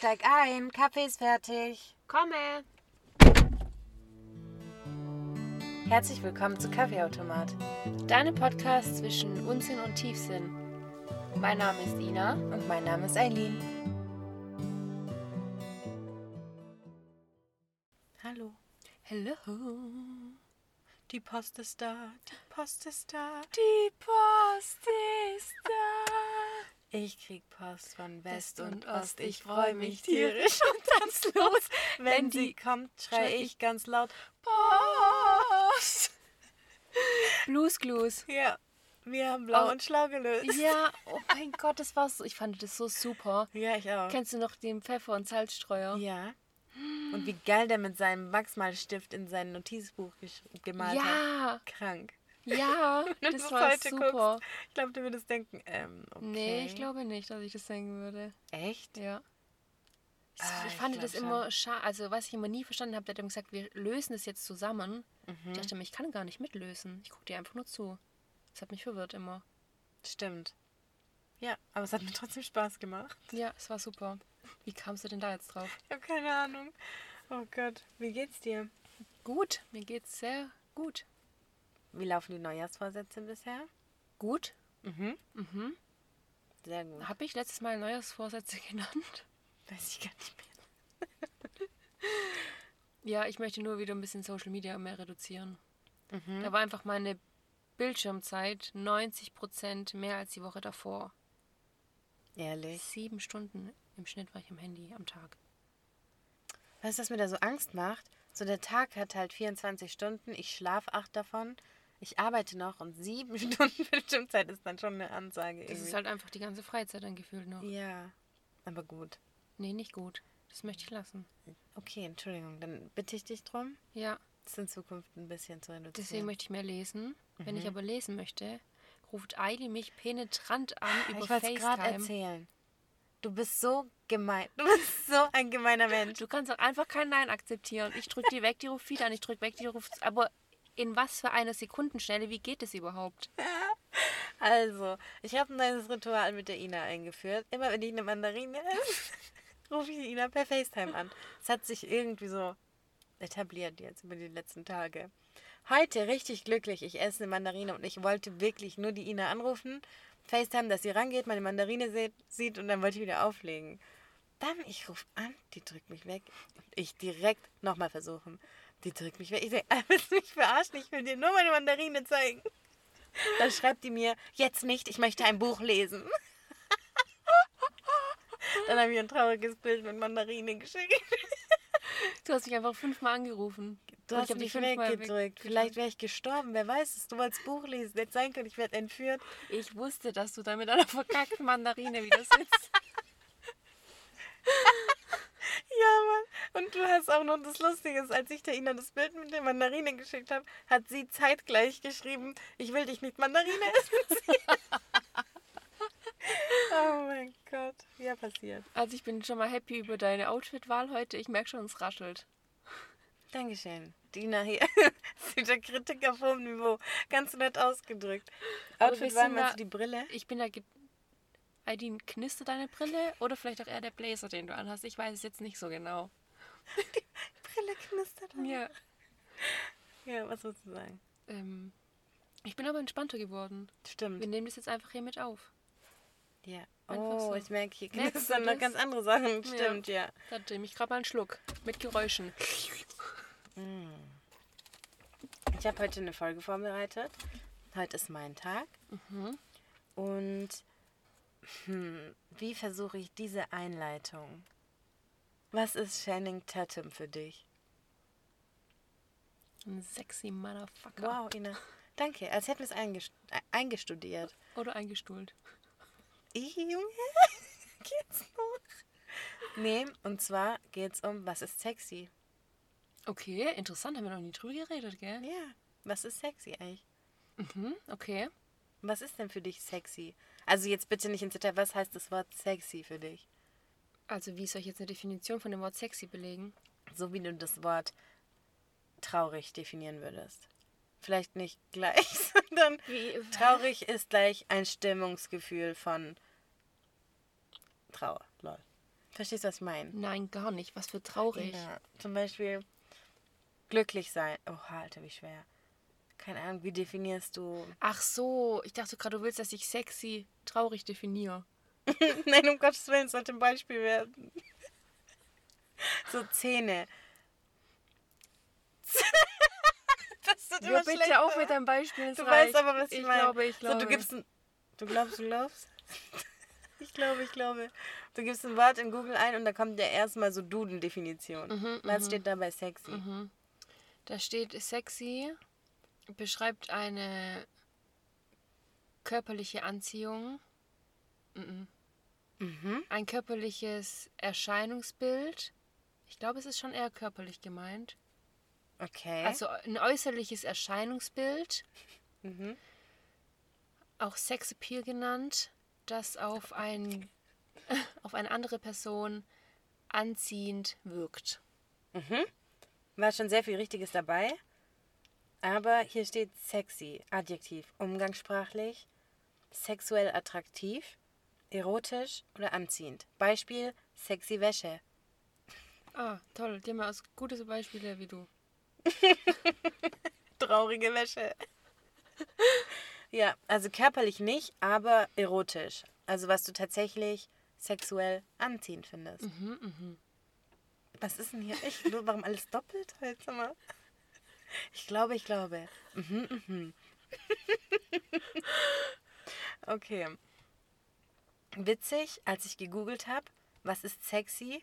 Steig ein, Kaffee ist fertig. Komme! Herzlich willkommen zu Kaffeeautomat. Deine Podcast zwischen Unsinn und Tiefsinn. Mein Name ist Ina. Und mein Name ist Eileen. Hallo. Hello. Die Post ist da, die Post ist da. Die Post ist da. Ich krieg Post von West West und Ost. Ich Ich freu freu mich tierisch und tanz los. Wenn Wenn sie die- kommt, schrei ich ganz laut. Post. Blues Clues. Ja, wir haben blau Oh. und schlau gelöst. Ja, oh mein Gott, das war so. Ich fand das so super. Ja, ich auch. Kennst du noch den Pfeffer- und Salzstreuer? Ja. Und wie geil der mit seinem Wachsmalstift in sein Notizbuch gemalt hat. Ja, Krank. Ja, Wenn das war heute super. guckst, Ich glaube, du würdest denken, ähm, okay. Nee, ich glaube nicht, dass ich das denken würde. Echt? Ja. Ich, Ah, ich ich fand glaub das schon. immer schade. Also, was ich immer nie verstanden habe, der hat immer gesagt, wir lösen es jetzt zusammen. Mhm. Ich dachte mir, ich kann gar nicht mitlösen. Ich gucke dir einfach nur zu. Das hat mich verwirrt immer. Stimmt. Ja, aber es hat mir trotzdem Spaß gemacht. Ja, es war super. Wie kamst du denn da jetzt drauf? Ich habe keine Ahnung. Oh Gott, wie geht's dir? Gut, mir geht's sehr gut. Wie laufen die Neujahrsvorsätze bisher? Gut? Mhm. Mhm. Sehr gut. Habe ich letztes Mal Neujahrsvorsätze genannt? Weiß ich gar nicht mehr. Ja, ich möchte nur wieder ein bisschen Social Media mehr reduzieren. Mhm. Da war einfach meine Bildschirmzeit 90% mehr als die Woche davor. Ehrlich. Sieben Stunden im Schnitt war ich am Handy am Tag. Weißt du, was mir da so Angst macht? So der Tag hat halt 24 Stunden, ich schlafe acht davon, ich arbeite noch und sieben Stunden Bildschirmzeit ist dann schon eine Ansage Das irgendwie. ist halt einfach die ganze Freizeit dann gefühlt noch. ja, aber gut. Nee, nicht gut. Das möchte ich lassen. Okay, Entschuldigung, dann bitte ich dich drum, Ja, das in Zukunft ein bisschen zu reduzieren. deswegen möchte ich mehr lesen. Wenn Mhm. ich aber lesen möchte, ruft Eili mich penetrant an über ich wollte es gerade FaceTime. erzählen. Du bist so gemein. Du bist so ein gemeiner Mensch. Du kannst auch einfach kein Nein akzeptieren. Ich drücke die weg, die ruft wieder an. Ich drücke weg, die ruft. Aber in was für einer Sekundenschnelle? Wie geht es überhaupt? Also, ich habe ein neues Ritual mit der Ina eingeführt. Immer wenn ich eine Mandarine esse, rufe ich die Ina per FaceTime an. Es hat sich irgendwie so etabliert jetzt über die letzten Tage. Heute richtig glücklich. Ich esse eine Mandarine und ich wollte wirklich nur die Ina anrufen, FaceTime, dass sie rangeht, meine Mandarine sieht, sieht und dann wollte ich wieder auflegen. Dann, ich rufe an, die drückt mich weg. Und ich direkt nochmal versuchen. Die drückt mich weg. Ich sage, willst du mich verarschen? Ich will dir nur meine Mandarine zeigen. Dann schreibt die mir, jetzt nicht, ich möchte ein Buch lesen. Dann habe ich ein trauriges Bild mit Mandarine geschickt. Du hast mich einfach fünfmal angerufen. Du hast mich weggedrückt. weg- Vielleicht wäre ich gestorben, wer weiß es. Du wolltest Buch lesen. Hätte sein können, ich werde entführt. Ich wusste, dass du da mit einer verkackten Mandarine wieder sitzt. Ja, Mann. Und du hast auch noch das Lustige, ist, als ich der Ina das Bild mit der Mandarine geschickt habe, hat sie zeitgleich geschrieben, ich will dich nicht Mandarine essen oh mein Gott. Ja, passiert. Also ich bin schon mal happy über deine Outfit-Wahl heute. Ich merke schon, es raschelt. Dankeschön. Dina hier ist wieder Kritik auf hohem Niveau. Ganz nett ausgedrückt. Aber Outfit wir war sind meinst du die Brille? Ich bin da... Aidin, knistert deine Brille? Oder vielleicht auch eher der Blazer, den du anhast? Ich weiß es jetzt nicht so genau. Brille knistert. Ja. Ja, was sollst du sagen? Ähm, ich bin aber entspannter geworden. Stimmt. Wir nehmen das jetzt einfach hier mit auf. Ja. Einfach Oh, so. ich merke, hier knistern noch ganz andere Sachen. Stimmt, ja. Da nehme ich gerade mal einen Schluck. Mit Geräuschen. Ich habe heute eine Folge vorbereitet. Heute ist mein Tag. Mhm. Und hm, wie versuche ich diese Einleitung? Was ist Channing Tatum für dich? Ein sexy Motherfucker. Wow, Ina. Danke, als hätten wir es eingest äh, eingestudiert. Oder eingestuhlt. Ich, Junge, geht's noch? Nee, und zwar geht's um, was ist sexy? Okay, interessant. Haben wir noch nie drüber geredet, gell? Ja, was ist sexy eigentlich? Mhm, okay. Was ist denn für dich sexy? Also jetzt bitte nicht ins Detail, was heißt das Wort sexy für dich? Also wie soll ich jetzt eine Definition von dem Wort sexy belegen? So wie du das Wort traurig definieren würdest. Vielleicht nicht gleich, sondern Wie, traurig ist gleich ein Stimmungsgefühl von Trauer. Lol. Verstehst du, was ich meine? Nein, gar nicht. Was für traurig. Ja, zum Beispiel glücklich sein. Oh, Alter, wie schwer. Keine Ahnung, wie definierst du. Ach so, ich dachte gerade, du willst, dass ich sexy traurig definiere. Nein, um Gottes Willen, es sollte ein Beispiel werden. so Zähne. das Hör immer bitte schlechter. auf mit deinem Beispiel. Du reicht. weißt aber, was ich, ich meine. glaube, ich So, glaube. du gibst ein. Du glaubst, du glaubst? ich glaube, ich glaube. Du gibst ein Wort in Google ein und da kommt ja erstmal so Duden-Definition. Mhm, Was steht dabei sexy? Da steht sexy, beschreibt eine körperliche Anziehung, Mhm. Mhm. ein körperliches Erscheinungsbild. Ich glaube, es ist schon eher körperlich gemeint. Okay. Also ein äußerliches Erscheinungsbild, mhm. auch Sexappeal genannt, das auf, ein, auf eine andere Person anziehend wirkt. War schon sehr viel Richtiges dabei. Aber hier steht sexy, Adjektiv, umgangssprachlich, sexuell attraktiv, erotisch oder anziehend. Beispiel, sexy Wäsche. Ah, toll. Die haben ja auch gute Beispiele wie du. Traurige Wäsche. ja, also körperlich nicht, aber erotisch. Also was du tatsächlich sexuell anziehend findest. Was ist denn hier? Ich, warum alles doppelt? Sag mal. Ich glaube, ich glaube. Mhm, mhm. okay. Witzig, als ich gegoogelt habe, was ist sexy,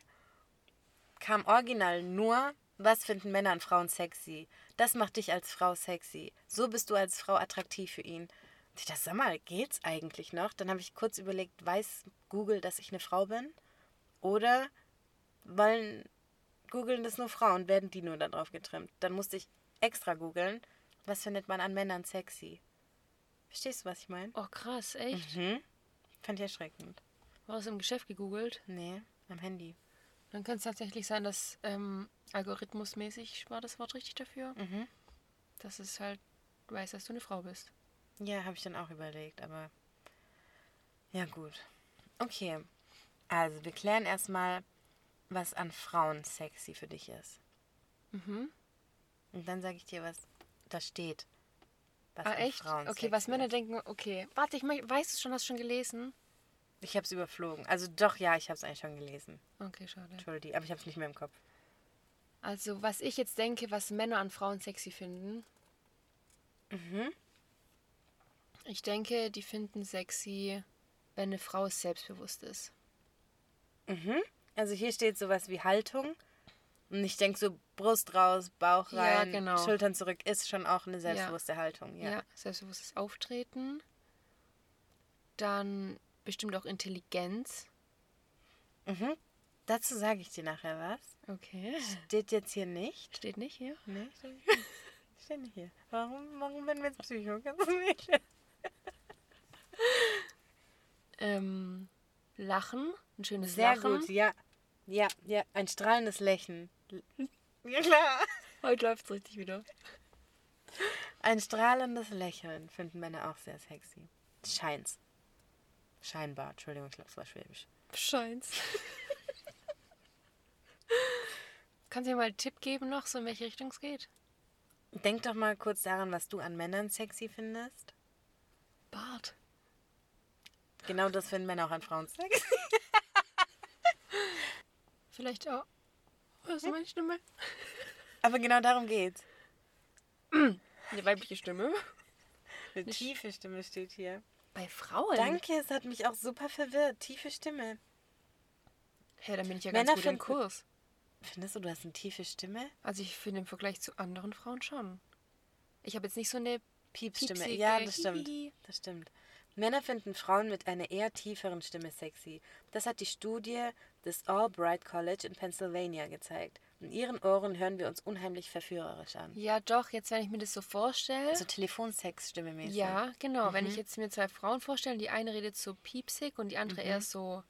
kam original nur, was finden Männer an Frauen sexy. Das macht dich als Frau sexy. So bist du als Frau attraktiv für ihn. Und ich dachte, sag mal, geht's eigentlich noch? Dann habe ich kurz überlegt, weiß Google, dass ich eine Frau bin? Oder wollen googeln das nur Frauen, werden die nur darauf getrimmt? Dann musste ich extra googeln, was findet man an Männern sexy. Verstehst du, was ich meine? Oh, krass, echt? Mhm. Fand ich erschreckend. War es im Geschäft gegoogelt? Nee, am Handy. Dann kann es tatsächlich sein, dass ähm, algorithmusmäßig war das Wort richtig dafür. Mhm. Dass es halt weiß, dass du eine Frau bist. Ja, habe ich dann auch überlegt, aber ja gut. Okay, also wir klären erstmal, was an Frauen sexy für dich ist. Mhm. Und dann sage ich dir, was da steht. Was Ah, echt? Frauen Okay, was Männer ist. denken, okay. Warte, ich mein, weißt du schon, hast du schon gelesen? Ich habe es überflogen. Also doch, ja, ich habe es eigentlich schon gelesen. Okay, schade. Entschuldigung, aber ich habe es nicht mehr im Kopf. Also, was ich jetzt denke, was Männer an Frauen sexy finden. Mhm. Ich denke, die finden sexy, wenn eine Frau selbstbewusst ist. Mhm. Also hier steht sowas wie Haltung. Und ich denke so Brust raus, Bauch Ja, rein, genau. Schultern zurück ist schon auch eine selbstbewusste Haltung. Ja. Ja. selbstbewusstes Auftreten. Dann bestimmt auch Intelligenz. Mhm. Dazu sage ich dir nachher was. Okay. Steht jetzt hier nicht. Steht nicht hier. Nee, steht nicht hier. Steht nicht hier. Warum, warum bin ich jetzt Psycho? Kannst du erklären? Ähm, Lachen. Ein schönes Sehr Lachen. gut, ja. Ja, ja, ein strahlendes Lächeln. Ja, klar. Heute läuft's richtig wieder. Ein strahlendes Lächeln finden Männer auch sehr sexy. Scheint's. Scheinbar, Entschuldigung, ich glaube, es war Schwäbisch. Scheint's. Kannst du mir mal einen Tipp geben noch, so in welche Richtung es geht? Denk doch mal kurz daran, was du an Männern sexy findest. Bart. Genau das finden Männer auch an Frauen sexy. Vielleicht auch. Hörst du meine Stimme? Aber genau darum geht's. Eine weibliche Stimme. Eine tiefe Stimme steht hier. Bei Frauen? Danke, es hat mich auch super verwirrt. Tiefe Stimme. Hä, dann bin ich ja Männer ganz gut im Kurs. Findest du, du hast eine tiefe Stimme? Also ich finde im Vergleich zu anderen Frauen schon. Ich habe jetzt nicht so eine Piepsstimme. Piepsige, Ja, das stimmt. Das stimmt. Männer finden Frauen mit einer eher tieferen Stimme sexy. Das hat die Studie des Albright College in Pennsylvania gezeigt. In ihren Ohren hören wir uns unheimlich verführerisch an. Ja, doch, jetzt wenn ich mir das so vorstelle. So Telefonsex-Stimme mäßig. ja, genau. Wenn ich Mhm. jetzt mir zwei Frauen vorstelle, die eine redet so piepsig und die andere eher so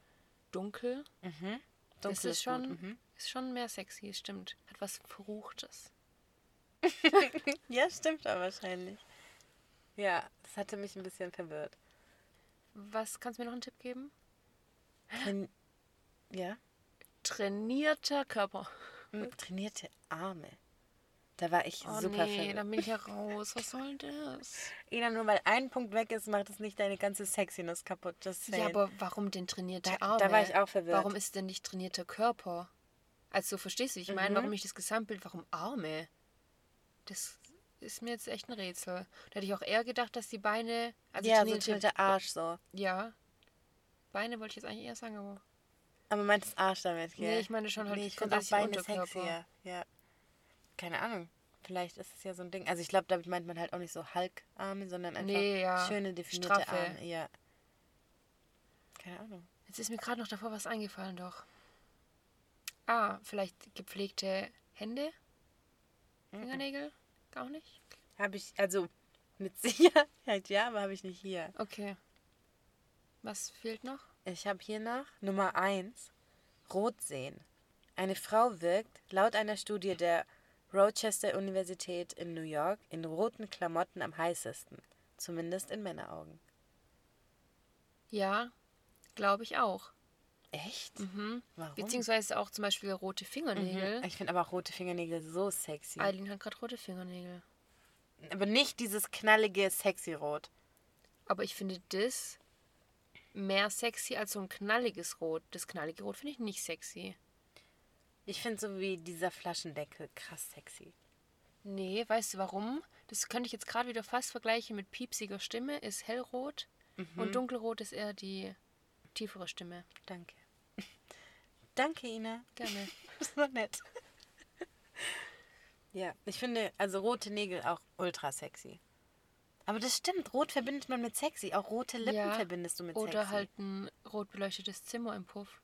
dunkel. Mhm. Das Dunkel ist ist schon, mhm. ist schon mehr sexy, stimmt. Hat was Verruchtes. Ja, stimmt aber wahrscheinlich. Ja, das hatte mich ein bisschen verwirrt. Was kannst du mir noch einen Tipp geben? Wenn, ja? trainierter Körper. Trainierte Arme. Da war ich Oh super nee, dann bin ich ja raus. Was soll das? Ina, nur weil ein Punkt weg ist, macht es nicht deine ganze Sexiness kaputt. Das Ja, aber warum denn trainierte Da- Arme? da war ich auch verwirrt. Warum ist denn nicht trainierter Körper? Also verstehst du, ich meine, Mhm. warum nicht das Gesamtbild, warum Arme? Das ist mir jetzt echt ein Rätsel. Da hätte ich auch eher gedacht, dass die Beine. Also ja, so trainierte- trainierter Arsch so. Ja. Beine wollte ich jetzt eigentlich eher sagen, aber. Aber du meintest Arsch damit, gell? Nee, ich meine schon halt Nee, ich finde auch Beine sexier. Ja. Keine Ahnung. Vielleicht ist es ja so ein Ding. Also ich glaube, damit meint man halt auch nicht so Hulk-Arme, sondern einfach Nee, ja. schöne, definierte Straffe. Arme. Ja. Keine Ahnung. Jetzt ist mir gerade noch davor was eingefallen, doch. Ah, vielleicht gepflegte Hände? Mhm. Gar nicht? Habe ich, also mit Sicherheit ja, aber habe ich nicht hier. Okay. Was fehlt noch? Ich habe hier noch Nummer 1, Rot sehen. Eine Frau wirkt, laut einer Studie der Rochester Universität in New York, in roten Klamotten am heißesten. Zumindest in Männeraugen. Ja, glaube ich auch. Echt? Mhm. Warum? Beziehungsweise auch zum Beispiel rote Fingernägel. Mhm. Ich finde aber auch rote Fingernägel so sexy. Eileen hat gerade rote Fingernägel. Aber nicht dieses knallige, sexy Rot. Aber ich finde das mehr sexy als so ein knalliges Rot. Das knallige Rot finde ich nicht sexy. Ich finde so wie dieser Flaschendeckel krass sexy. Nee, weißt du warum? Das könnte ich jetzt gerade wieder fast vergleichen mit piepsiger Stimme, ist hellrot. Und dunkelrot ist eher die tiefere Stimme. Danke. Danke, Ina. Gerne. Das war nett. Ja, ich finde also rote Nägel auch ultra sexy. Aber das stimmt, rot verbindet man mit sexy. Auch rote Lippen Ja, verbindest du mit Oder sexy. halt ein rot beleuchtetes Zimmer im Puff.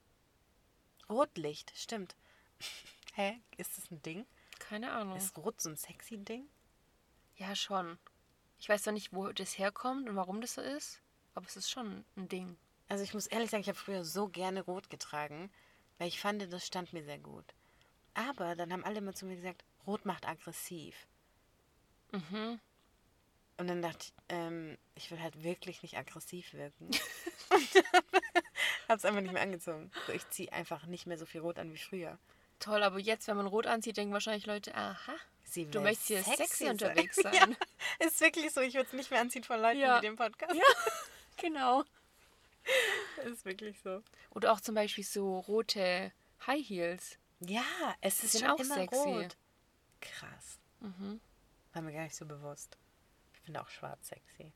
Rotlicht, stimmt. Hä? Ist das ein Ding? Keine Ahnung. Ist rot so ein sexy Ding? Ja, schon. Ich weiß zwar nicht, wo das herkommt und warum das so ist, aber es ist schon ein Ding. Also ich muss ehrlich sagen, ich habe früher so gerne rot getragen, weil ich fand, das stand mir sehr gut. Aber dann haben alle immer zu mir gesagt, rot macht aggressiv. Mhm. Und dann dachte ich, ähm, ich will halt wirklich nicht aggressiv wirken. Hab's einfach nicht mehr angezogen. So, ich ziehe einfach nicht mehr so viel rot an wie früher. Toll, aber jetzt, wenn man rot anzieht, denken wahrscheinlich Leute, aha, Sie du möchtest hier sexy, sein. unterwegs sein. Ja, ist wirklich so. Ich würde es nicht mehr anziehen von Leuten Ja. wie dem Podcast. Ja. Genau. Ist wirklich so. Oder auch zum Beispiel so rote High Heels. Ja, es ist schon auch immer sexy. rot. Krass. Mhm. War mir gar nicht so bewusst. Ich finde auch schwarz sexy.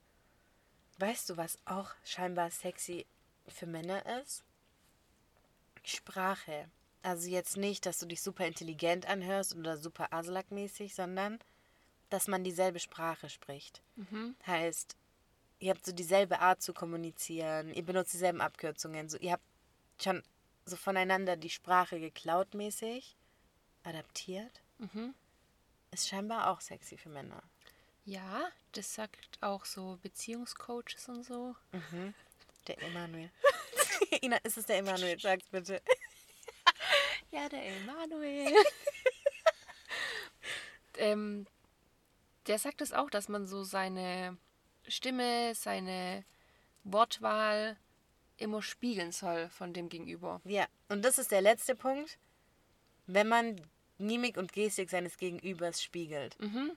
Weißt du, was auch scheinbar sexy für Männer ist? Sprache. Also jetzt nicht, dass du dich super intelligent anhörst oder super Aslak-mäßig, sondern dass man dieselbe Sprache spricht. Mhm. Heißt, ihr habt so dieselbe Art zu kommunizieren, ihr benutzt dieselben Abkürzungen, so ihr habt schon so voneinander die Sprache geklaut mäßig, adaptiert. Mhm. Ist scheinbar auch sexy für Männer. Ja, das sagt auch so Beziehungscoaches und so. Der Emanuel. Ina, ist es der Emanuel? Sag's bitte. Ja, der Emanuel. ähm, der sagt es auch, dass man so seine Stimme, seine Wortwahl immer spiegeln soll von dem Gegenüber. Ja, und das ist der letzte Punkt. Wenn man Mimik und Gestik seines Gegenübers spiegelt, Mhm.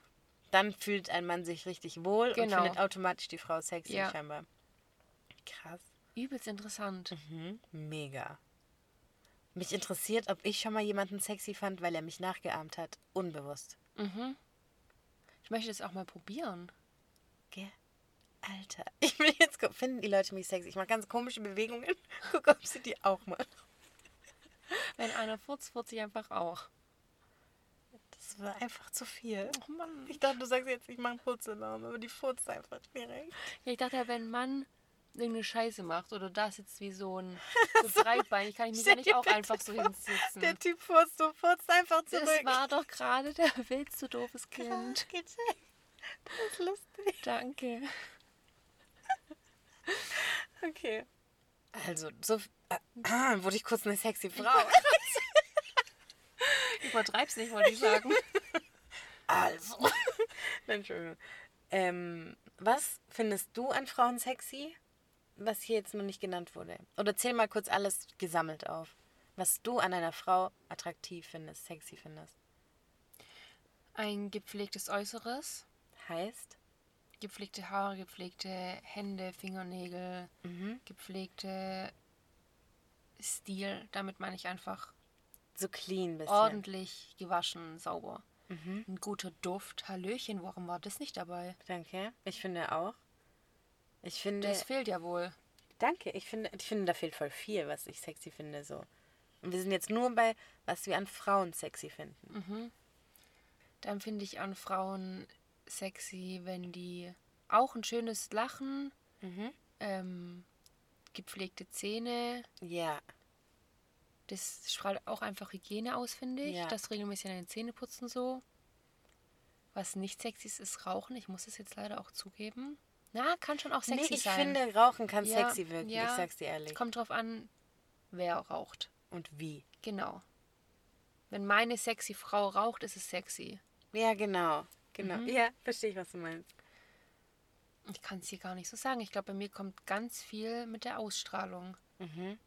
dann fühlt ein Mann sich richtig wohl und Genau. findet automatisch die Frau sexy Ja. scheinbar. Krass. Übelst interessant. Mhm. Mega. Mich interessiert, ob ich schon mal jemanden sexy fand, weil er mich nachgeahmt hat. Unbewusst. Mhm. Ich möchte das auch mal probieren. Alter, ich will jetzt gucken, finden die Leute mich sexy. Ich mache ganz komische Bewegungen. Guck, ob sie die auch machen. Wenn einer furzt, furzt ich einfach auch. Das war einfach zu viel. Oh Mann. Ich dachte, du sagst jetzt, ich mache einen Putzalarm, aber die furzt einfach direkt. Ja, ich dachte, wenn ein Mann irgendeine Scheiße macht oder da sitzt wie so ein so Breitbein, kann ich mich ja nicht auch einfach so hinsitzen. Der Typ furzt, du furzt einfach zurück. Das war doch gerade der Witz, du doofes Kind. Das ist lustig. Danke. Okay. Also, so äh, wurde ich kurz eine sexy Frau. Übertreib's nicht, wollte ich sagen. Also. Entschuldigung. Ähm, was findest du an Frauen sexy, was hier jetzt noch nicht genannt wurde? Oder zähl mal kurz alles gesammelt auf. Was du an einer Frau attraktiv findest, sexy findest. Ein gepflegtes Äußeres, Heißt? Gepflegte Haare, gepflegte Hände, Fingernägel, Mhm. gepflegte Stil. Damit meine ich einfach So clean bisschen. ordentlich gewaschen, sauber. Mhm. Ein guter Duft. Hallöchen, warum war das nicht dabei? Danke. Ich finde auch. Ich finde. Das fehlt ja wohl. danke. Ich finde, ich finde, da fehlt voll viel, was ich sexy finde. So. Und wir sind jetzt nur bei, was wir an Frauen sexy finden. Dann finde ich an Frauen sexy, wenn die auch ein schönes Lachen, Mhm. ähm, gepflegte Zähne. Ja. Das strahlt auch einfach Hygiene aus, finde ich. Ja. Das regelmäßig an den Zähne putzen so. Was nicht sexy ist, ist Rauchen. Ich muss es jetzt leider auch zugeben. Na, kann schon auch sexy nee, ich sein. finde, Rauchen kann Ja, sexy wirken. ja. Ich sag's dir ehrlich. kommt drauf an, wer raucht. Und wie. Genau. Wenn meine sexy Frau raucht, ist es sexy. Ja, genau. Genau. Mhm. Ja, verstehe ich, was du meinst. Ich kann es hier gar nicht so sagen. Ich glaube, bei mir kommt ganz viel mit der Ausstrahlung. Mhm.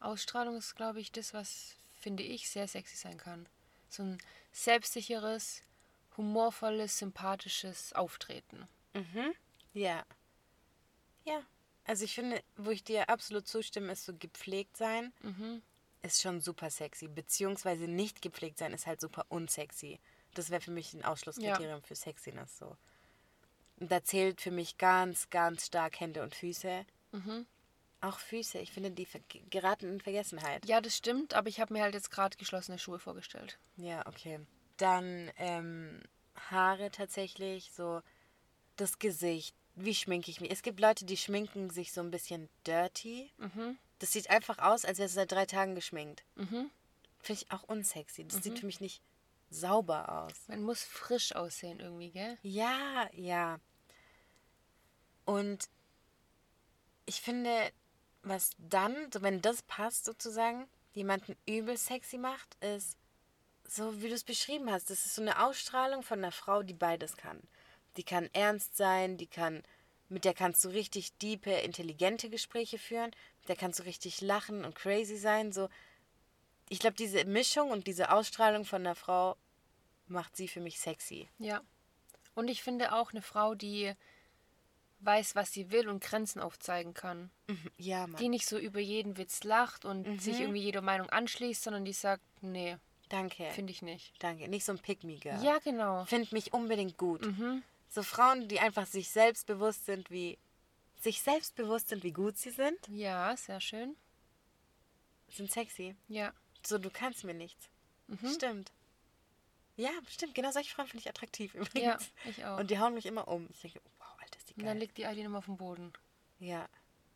Ausstrahlung ist, glaube ich, das, was, finde ich, sehr sexy sein kann. So ein selbstsicheres, humorvolles, sympathisches Auftreten. Mhm. Ja. Ja. Also ich finde, wo ich dir absolut zustimme, ist so gepflegt sein, Mhm. ist schon super sexy. Beziehungsweise nicht gepflegt sein ist halt super unsexy. Das wäre für mich ein Ausschlusskriterium für Sexiness so. Und da zählt für mich ganz, ganz stark Hände und Füße. Mhm. Auch Füße, ich finde, die geraten in Vergessenheit. Ja, das stimmt, aber ich habe mir halt jetzt gerade geschlossene Schuhe vorgestellt. Ja, okay. Dann ähm, Haare tatsächlich, so das Gesicht. Wie schminke ich mich? Es gibt Leute, die schminken sich so ein bisschen dirty. Mhm. Das sieht einfach aus, als wäre es seit drei Tagen geschminkt. Mhm. Finde ich auch unsexy. Das sieht für mich nicht sauber aus. Man muss frisch aussehen irgendwie, gell? Ja, ja. Und ich finde, was dann, so wenn das passt sozusagen, jemanden übel sexy macht, ist so, wie du es beschrieben hast. Das ist so eine Ausstrahlung von einer Frau, die beides kann. Die kann ernst sein, die kann, mit der kannst du richtig diepe, intelligente Gespräche führen, mit der kannst du richtig lachen und crazy sein. So, ich glaube, diese Mischung und diese Ausstrahlung von einer Frau macht sie für mich sexy. Ja. Und ich finde auch eine Frau, die weiß, was sie will und Grenzen aufzeigen kann. Ja, Mann. Die nicht so über jeden Witz lacht und sich irgendwie jeder Meinung anschließt, sondern die sagt, nee, Danke. finde ich nicht. Danke. Nicht so ein Pick-me-Girl. Ja, genau. Find mich unbedingt gut. Mhm. So Frauen, die einfach sich selbstbewusst sind, wie sich selbstbewusst sind, wie gut sie sind, Ja, sehr schön. sind sexy. Ja. So, du kannst mir nichts. Mhm. Stimmt. Ja, stimmt. Genau solche Frauen finde ich attraktiv übrigens. Ja, ich auch. Und die hauen mich immer um. Ich denke, wow, Alter, ist die Und dann geil. liegt die Eileen immer auf dem Boden. Ja,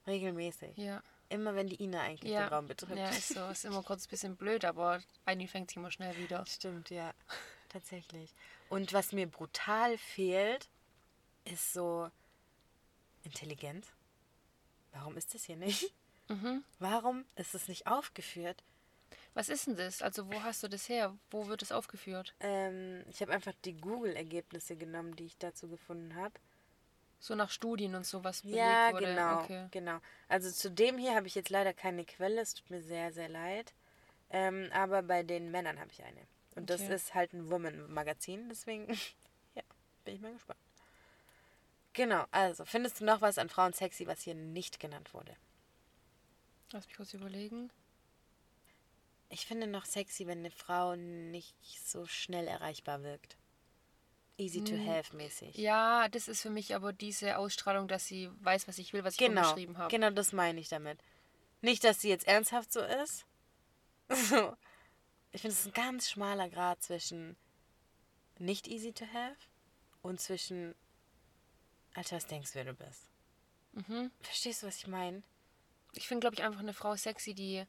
regelmäßig. Ja. Immer wenn die Ina eigentlich Ja. den Raum betritt. Ja, ist so. Ist immer kurz ein bisschen blöd, aber Eileen fängt sich immer schnell wieder. Stimmt, ja. Tatsächlich. Und was mir brutal fehlt, ist so Intelligenz. Warum ist das hier nicht? Mhm. Warum ist es nicht aufgeführt? Was ist denn das? Also, wo hast du das her? Wo wird es aufgeführt? Ähm, ich habe einfach die Google-Ergebnisse genommen, die ich dazu gefunden habe. So nach Studien und so, was belegt Ja, wurde? genau, Okay. genau. Also zu dem hier habe ich jetzt leider keine Quelle, es tut mir sehr, sehr leid. Ähm, aber bei den Männern habe ich eine. Und das Okay. ist halt ein Woman-Magazin, deswegen, ja, bin ich mal gespannt. Genau, also, findest du noch was an Frauen sexy, was hier nicht genannt wurde? Lass mich kurz überlegen. Ich finde noch sexy, wenn eine Frau nicht so schnell erreichbar wirkt. Easy to have mäßig. Hm. Ja, das ist für mich aber diese Ausstrahlung, dass sie weiß, was ich will, was ich genau, vorgeschrieben habe. genau das meine ich damit. Nicht, dass sie jetzt ernsthaft so ist. Ich finde, es ist ein ganz schmaler Grad zwischen nicht easy to have und zwischen, Alter, was denkst du, wer du bist? Mhm. Verstehst du, was ich meine? Ich finde, glaube ich, einfach eine Frau sexy, die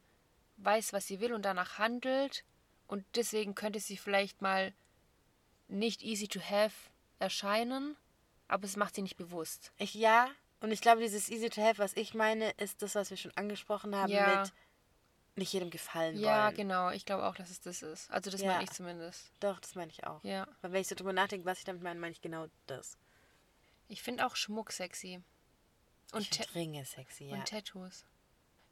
weiß, was sie will und danach handelt. Und deswegen könnte sie vielleicht mal nicht easy to have erscheinen, aber es macht sie nicht bewusst. Ich, ja, und ich glaube, dieses easy to have, was ich meine, ist das, was wir schon angesprochen haben Ja. mit nicht jedem gefallen Ja, wollen. genau. Ich glaube auch, dass es das ist. Also das Ja. meine ich zumindest. Doch, das meine ich auch. Ja. Weil wenn ich so drüber nachdenke, was ich damit meine, meine ich genau das. Ich finde auch Schmuck sexy. Und, Ringe sexy, ja. und Tattoos.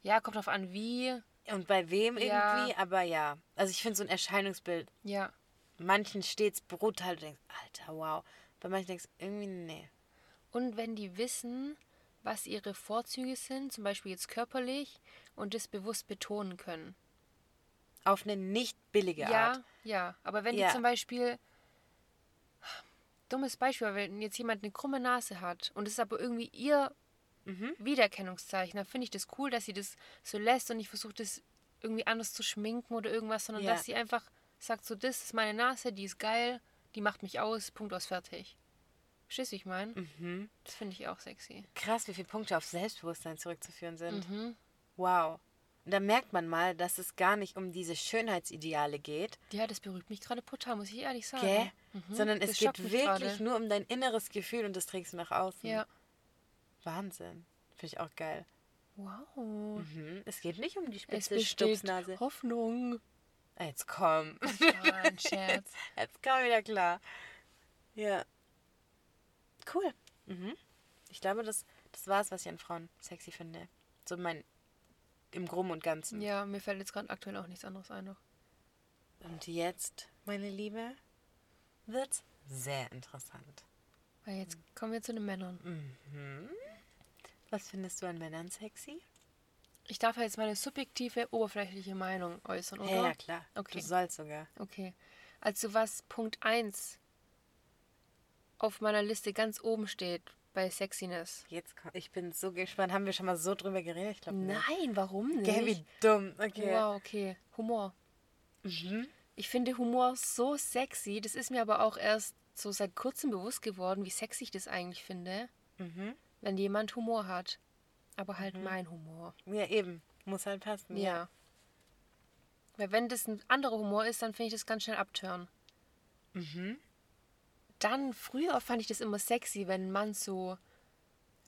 Ja, kommt drauf an, wie und bei wem Ja. irgendwie, aber ja. Also ich finde so ein Erscheinungsbild, Ja. manchen steht's brutal, du denkst, Alter, wow. Bei manchen denkst du, irgendwie, nee. Und wenn die wissen, was ihre Vorzüge sind, zum Beispiel jetzt körperlich, und das bewusst betonen können. Auf eine nicht billige Ja, Art. ja. Aber wenn Ja. die zum Beispiel, dummes Beispiel, wenn jetzt jemand eine krumme Nase hat und es ist aber irgendwie ihr Mhm. Wiedererkennungszeichen, dann finde ich das cool, dass sie das so lässt und nicht versucht, das irgendwie anders zu schminken oder irgendwas, sondern Ja. dass sie einfach sagt, so, das ist meine Nase, die ist geil, die macht mich aus, Punkt aus, fertig. Verstehst du, ich meine? Mhm. Das finde ich auch sexy. Krass, wie viele Punkte auf Selbstbewusstsein zurückzuführen sind. Mhm. Wow. Und da merkt man mal, dass es gar nicht um diese Schönheitsideale geht, Ja, das berührt mich gerade brutal, muss ich ehrlich sagen. gell? Mhm. sondern es geht wirklich gerade. nur um dein inneres Gefühl und das trägst du nach außen. Ja. Wahnsinn. Finde ich auch geil. Wow. Mhm. Es geht nicht um die spitze Stupsnase. Hoffnung. Ah, Jetzt komm. Ja, ein Scherz. Jetzt komm wieder klar. Ja. Cool. Mhm. Ich glaube, das, das war es, was ich an Frauen sexy finde. So mein im Groben und Ganzen. Ja, mir fällt jetzt gerade aktuell auch nichts anderes ein noch. Und jetzt, meine Liebe, wird sehr interessant. Weil jetzt kommen wir zu den Männern. Mhm. Was findest du an Männern sexy? Ich darf ja jetzt meine subjektive, oberflächliche Meinung äußern, oder? Ja, ja, klar. Okay. Du sollst sogar. Okay. Also was Punkt 1 auf meiner Liste ganz oben steht bei Sexiness. Jetzt komm, ich bin so gespannt. Haben wir schon mal so drüber geredet? Ich glaube. Nein, warum nicht? Gell, wie dumm. Okay. Wow, okay. Humor. Mhm. Ich finde Humor so sexy. Das ist mir aber auch erst so seit kurzem bewusst geworden, wie sexy ich das eigentlich finde, Mhm. Wenn jemand Humor hat. Aber halt mein Humor. Ja, eben. Muss halt passen. Ja. Weil wenn das ein anderer Humor ist, dann finde ich das ganz schnell abtören. Mhm. Dann, früher fand ich das immer sexy, wenn ein Mann so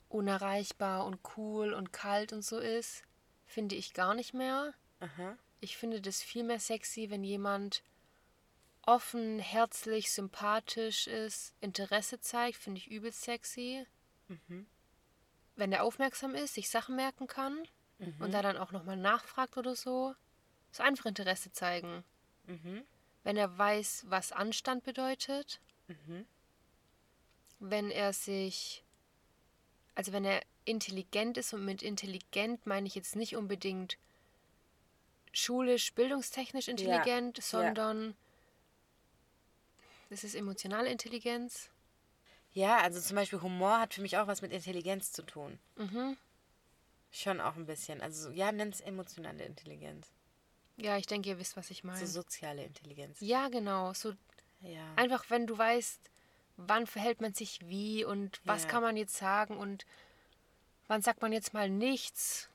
unerreichbar und cool und kalt und so ist. Finde ich gar nicht mehr. Aha. Ich finde das viel mehr sexy, wenn jemand offen, herzlich, sympathisch ist, Interesse zeigt, finde ich übelst sexy. Mhm. Wenn er aufmerksam ist, sich Sachen merken kann Mhm. und da dann auch nochmal nachfragt oder so. So einfach Interesse zeigen. Mhm. Wenn er weiß, was Anstand bedeutet. Mhm. Wenn er sich, also wenn er intelligent ist und mit intelligent meine ich jetzt nicht unbedingt schulisch, bildungstechnisch intelligent, sondern das ist emotionale Intelligenz. Ja, also zum Beispiel Humor hat für mich auch was mit Intelligenz zu tun. Mhm. Schon auch ein bisschen. Also ja, nenn es emotionale Intelligenz. Ja, ich denke, ihr wisst, was ich meine. So soziale Intelligenz. ja, genau. So Ja. einfach, wenn du weißt, wann verhält man sich wie und was Ja. kann man jetzt sagen und wann sagt man jetzt mal nichts.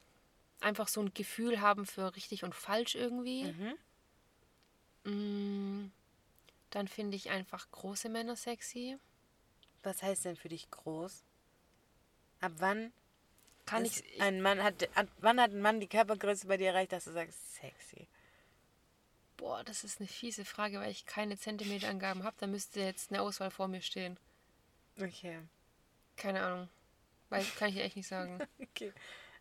Einfach so ein Gefühl haben für richtig und falsch irgendwie. Mhm. Mm, Dann finde ich einfach große Männer sexy. Was heißt denn für dich groß? Ab wann Kann ich. ein Mann hat ab wann hat ein Mann die Körpergröße bei dir erreicht, dass du sagst sexy? Boah, das ist eine fiese Frage, weil ich keine Zentimeterangaben habe. Da müsste jetzt eine Auswahl vor mir stehen. Okay. Keine Ahnung. Weil kann ich echt nicht sagen. Okay.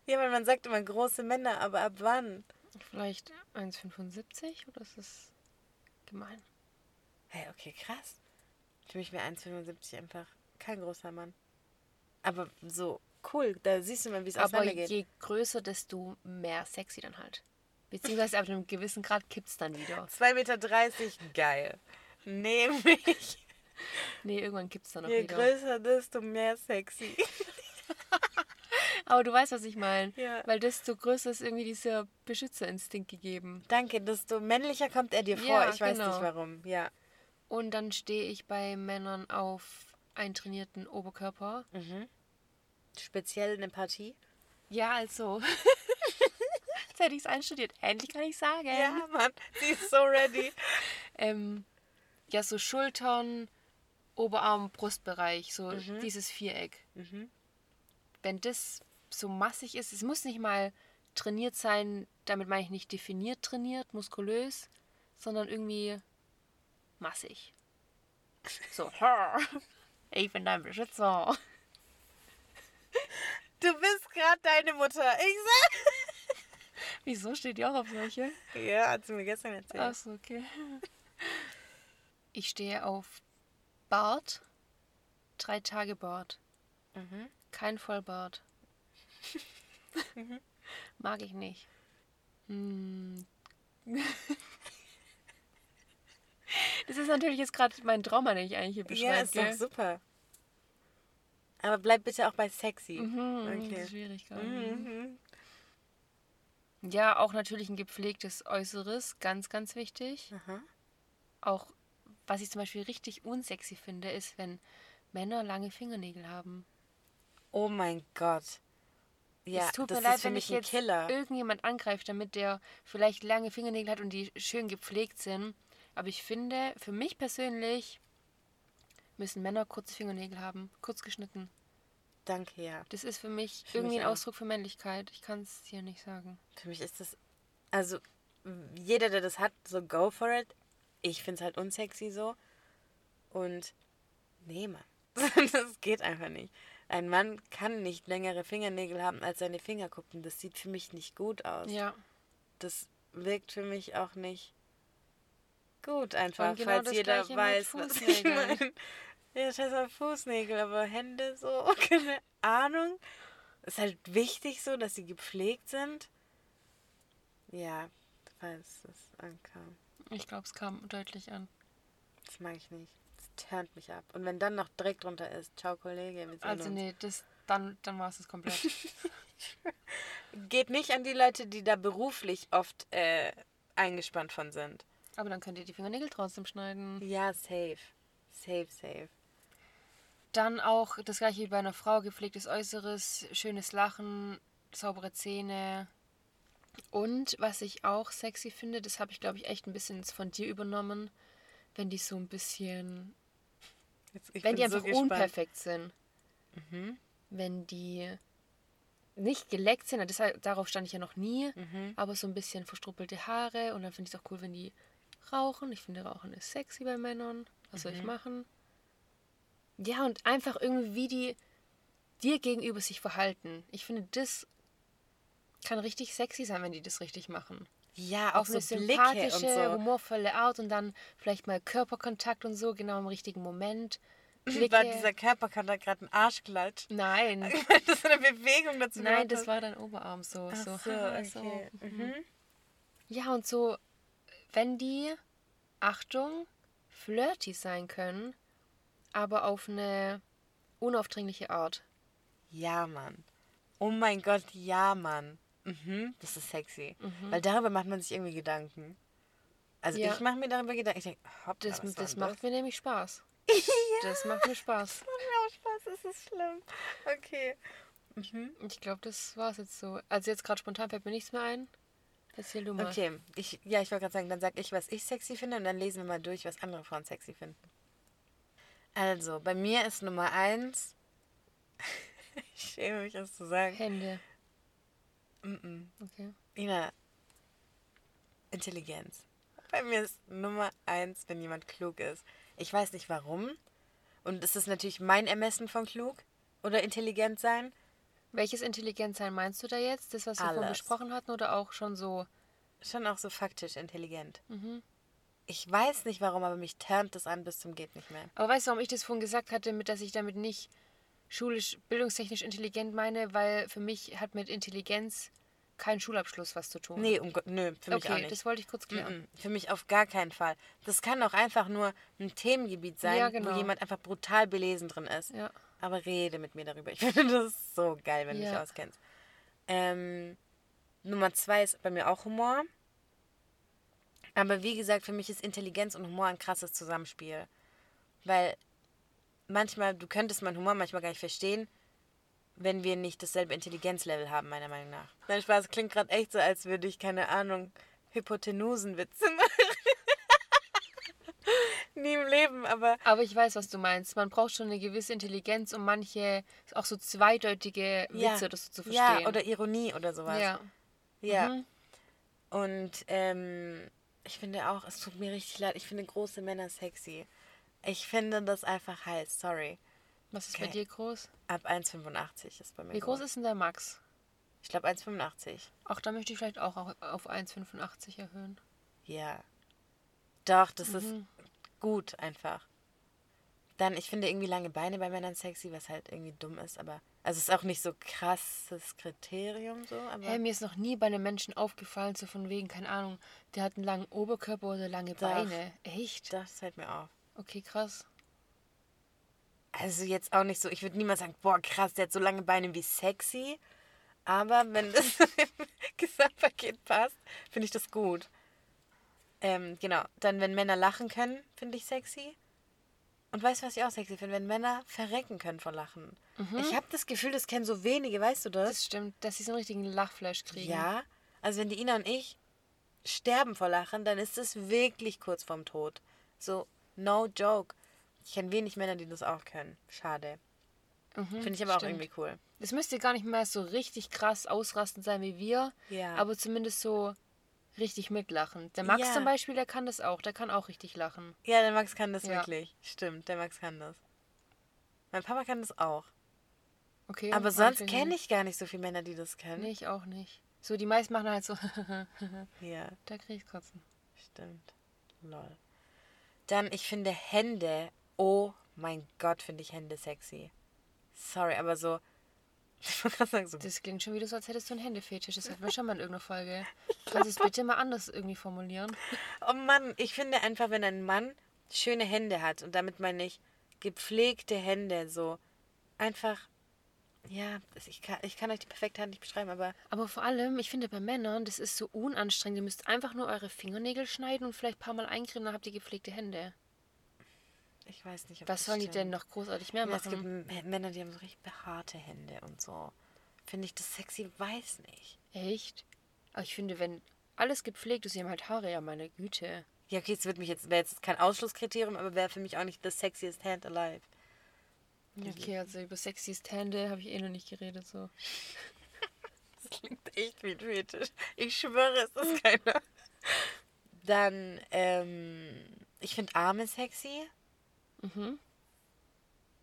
Ja, weil man sagt immer große Männer, aber ab wann? Vielleicht 1,75 oder ist das gemein? Hey, okay, krass. Für mich wäre 1,75 einfach kein großer Mann. Aber so cool, da siehst du mal, wie es Aber auseinandergeht. je größer, desto mehr sexy dann halt. Beziehungsweise ab einem gewissen Grad kippt es dann wieder. 2,30 Meter, geil. Nehme ich. Nee, irgendwann kippt es dann auch Je wieder. größer, desto mehr sexy. Aber du weißt, was ich meine. Ja. Weil desto größer ist irgendwie dieser Beschützerinstinkt gegeben. Danke, desto männlicher kommt er dir vor. Ja, ich weiß genau. nicht warum. Ja. Und dann stehe ich bei Männern auf eintrainierten Oberkörper. Mhm. Speziell eine Partie. Ja, also. Jetzt hätte ich es einstudiert. Endlich kann ich sagen. Ja, Mann, sie ist so ready. Ähm, ja, so Schultern, Oberarm, Brustbereich, so dieses Viereck. Mhm. Wenn das so massig ist, es muss nicht mal trainiert sein, damit meine ich nicht definiert trainiert, muskulös, sondern irgendwie massig. So, ich bin dein Beschützer. Du bist gerade deine Mutter. Ich sag. Wieso steht die auch auf solche? Ja, hat sie mir gestern erzählt. Achso, okay. Ich stehe auf Bart. Drei Tage Bart. Mhm. Kein Vollbart. Mag ich nicht. Hm. Das ist natürlich jetzt gerade mein Trauma, den ich eigentlich hier Ja, beschreibe. ist doch super. Aber bleib bitte auch bei sexy. Mhm, Das Okay. ist schwierig gerade. Mhm. Ja, auch natürlich ein gepflegtes Äußeres, ganz, ganz wichtig. Aha. Auch, was ich zum Beispiel richtig unsexy finde, ist, wenn Männer lange Fingernägel haben. Oh mein Gott. Ja, es tut das mir leid, ist für wenn mich ich jetzt Killer. irgendjemand angreift, damit der vielleicht lange Fingernägel hat und die schön gepflegt sind. Aber ich finde, für mich persönlich müssen Männer kurze Fingernägel haben, kurz geschnitten. Danke, ja. Das ist für mich Für irgendwie mich ein auch. Ausdruck für Männlichkeit. Ich kann es hier nicht sagen. Für mich ist das. Also, jeder, der das hat, so go for it. Ich finde es halt unsexy so. Und. Nee, Mann. das geht einfach nicht. Ein Mann kann nicht längere Fingernägel haben als seine Fingerkuppen. Das sieht für mich nicht gut aus. Ja, Das wirkt für mich auch nicht gut einfach, genau falls jeder weiß, was ich meine. Ja, scheiß auf Fußnägel, aber Hände so, keine Ahnung. Ist halt wichtig so, dass sie gepflegt sind. Ja, falls das ankam. ich glaube, es kam deutlich an. Das mag ich nicht. Das turnt mich ab. Und wenn dann noch Dreck drunter ist, ciao Kollege, Also nee, das, dann, dann war es das komplett. Geht nicht an die Leute, die da beruflich oft äh, eingespannt von sind. Aber dann könnt ihr die Fingernägel trotzdem schneiden. Ja, safe. Safe, safe. Dann auch das gleiche wie bei einer Frau, gepflegtes Äußeres, schönes Lachen, saubere Zähne. Und was ich auch sexy finde, das habe ich glaube ich echt ein bisschen von dir übernommen, wenn die so ein bisschen, Jetzt, wenn die so einfach gespannt. unperfekt sind. Mhm. Wenn die nicht geleckt sind, das, darauf stand ich ja noch nie, Mhm. aber so ein bisschen verstruppelte Haare und dann finde ich es auch cool, wenn die rauchen. Ich finde Rauchen ist sexy bei Männern. Was soll ich Mhm. machen? Ja, und einfach irgendwie, wie die dir gegenüber sich verhalten. Ich finde, das kann richtig sexy sein, wenn die das richtig machen. Ja, auch eine so Blicke sympathische, so. humorvolle Art und dann vielleicht mal Körperkontakt und so, genau im richtigen Moment. Blicke. War dieser Körperkontakt gerade ein Arschklatsch? Nein, das ist eine Bewegung dazu. nein, das war dein Oberarm so. Ach so, so, okay. so. Mhm. Ja, und so, wenn die, Achtung, flirty sein können, aber auf eine unaufdringliche Art. Ja, Mann. Oh mein Gott, ja, Mann. Mhm, das ist sexy. Weil darüber macht man sich irgendwie Gedanken. Also Mhm. Ja. ich mache mir darüber Gedanken. Ich denke, hopp, Das, das war macht mir nämlich Spaß. Das macht mir Spaß. Das macht mir auch Spaß, das ist schlimm. Okay. Mhm. Ich glaube, das war es jetzt so. Also jetzt gerade spontan fällt mir nichts mehr ein. Erzähl du mal. Okay, ich, ja, ich wollte gerade sagen, dann sag ich, was ich sexy finde und dann lesen wir mal durch, was andere Frauen sexy finden. Also, bei mir ist Nummer eins. ich schäme mich, das zu sagen. Hände. Mm-mm. Okay. Ina, Intelligenz. Bei mir ist Nummer eins, wenn jemand klug ist. Ich weiß nicht warum. Und es ist natürlich mein Ermessen von klug oder intelligent sein. Welches Intelligenzsein meinst du da jetzt? Das, was wir vorhin besprochen hatten oder auch schon so? Schon auch so faktisch intelligent. Mhm. Ich weiß nicht warum, aber mich turnt das an bis zum geht nicht mehr. Aber weißt du, warum ich das vorhin gesagt hatte, mit dass ich damit nicht schulisch, bildungstechnisch intelligent meine? Weil für mich hat mit Intelligenz kein Schulabschluss was zu tun. Nee, um Gott, nö, für mich okay, auch nicht. das wollte ich kurz klären. Mm-mm, Für mich auf gar keinen Fall. Das kann auch einfach nur ein Themengebiet sein, Ja, genau. wo jemand einfach brutal belesen drin ist. Ja. Aber rede mit mir darüber. Ich finde das so geil, wenn du dich Ja. auskennst. Ähm, Nummer zwei ist bei mir auch Humor. Aber wie gesagt, für mich ist Intelligenz und Humor ein krasses Zusammenspiel. Weil manchmal, du könntest meinen Humor manchmal gar nicht verstehen, wenn wir nicht dasselbe Intelligenzlevel haben, meiner Meinung nach. Nein, Spaß, klingt gerade echt so, als würde ich, keine Ahnung, Hypotenusenwitze machen. Nie im Leben, aber Aber ich weiß, was du meinst. Man braucht schon eine gewisse Intelligenz, um manche auch so zweideutige Ja. Witze oder so zu verstehen. ja, oder Ironie oder sowas. Ja. Ja. Mhm. Und ähm, ich finde auch, es tut mir richtig leid, ich finde große Männer sexy. Ich finde das einfach heiß, sorry. Was ist bei Okay. dir groß? Ab 1,85 ist bei mir. Wie groß ist denn der Max? Ich glaube 1,85. Auch da möchte ich vielleicht auch auf- auf 1,85 erhöhen. Ja. Doch, das ist Mhm. Gut einfach. Dann, ich finde irgendwie lange Beine bei Männern sexy, was halt irgendwie dumm ist, aber. Also ist auch nicht so krasses Kriterium so, aber. Hey, mir ist noch nie bei einem Menschen aufgefallen, so von wegen, keine Ahnung, der hat einen langen Oberkörper oder lange Doch. Beine. Echt? das fällt mir auf. Okay, krass. Also jetzt auch nicht so, ich würde niemals sagen, boah, krass, der hat so lange Beine wie sexy. Aber wenn das im Gesamtpaket passt, finde ich das gut. Ähm, genau. Dann, wenn Männer lachen können, finde ich sexy. Und weißt du, was ich auch sexy finde? Wenn Männer verrecken können vor Lachen. Ich habe das Gefühl, das kennen so wenige, weißt du das? Das stimmt, dass sie so einen richtigen Lachflash kriegen. Ja. Also wenn die Ina und ich sterben vor Lachen, dann ist es wirklich kurz vorm Tod. So, no joke. Ich kenne wenig Männer, die das auch können. Schade. Mhm, Finde ich aber auch stimmt. irgendwie cool. Es müsste gar nicht mehr so richtig krass ausrastend sein wie wir, Ja. aber zumindest so richtig mitlachen. Der Max Ja. zum Beispiel, der kann das auch, der kann auch richtig lachen. Ja, der Max kann das Ja. wirklich. Stimmt, der Max kann das. Mein Papa kann das auch. Okay. Aber sonst kenne ich gar nicht so viele Männer, die das können. Nee, ich auch nicht. So, die meisten machen halt so, Ja, da krieg ich Kotzen. stimmt. Lol. Dann, ich finde Hände. Oh mein Gott, finde ich Hände sexy. Sorry, aber so. Das klingt schon wieder so, als hättest du einen Händefetisch. Das hatten wir schon mal in irgendeiner Folge. Kannst du es bitte mal anders irgendwie formulieren? Oh Mann, ich finde einfach, wenn ein Mann schöne Hände hat, und damit meine ich gepflegte Hände, so einfach. Ja, ich kann, ich kann euch die perfekte Hand nicht beschreiben, aber Aber vor allem, ich finde bei Männern, das ist so unanstrengend. Ihr müsst einfach nur eure Fingernägel schneiden und vielleicht ein paar Mal eincremen, dann habt ihr gepflegte Hände. Ich weiß nicht, ob Was sollen die denn noch großartig mehr Ja, es gibt machen? M- Männer, die haben so richtig behaarte Hände und so. Finde ich das sexy? Weiß nicht. Echt? Aber ich finde, wenn alles gepflegt ist, sie haben halt Haare, ja, meine Güte. Ja, okay, es wird mich jetzt, wäre jetzt kein Ausschlusskriterium, aber wäre für mich auch nicht the sexiest hand alive. Okay, also über sexiest Hände habe ich eh noch nicht geredet, so. Das klingt echt wie Fetisch. Ich schwöre, es ist keiner. Dann, ähm, ich finde Arme sexy. Mhm.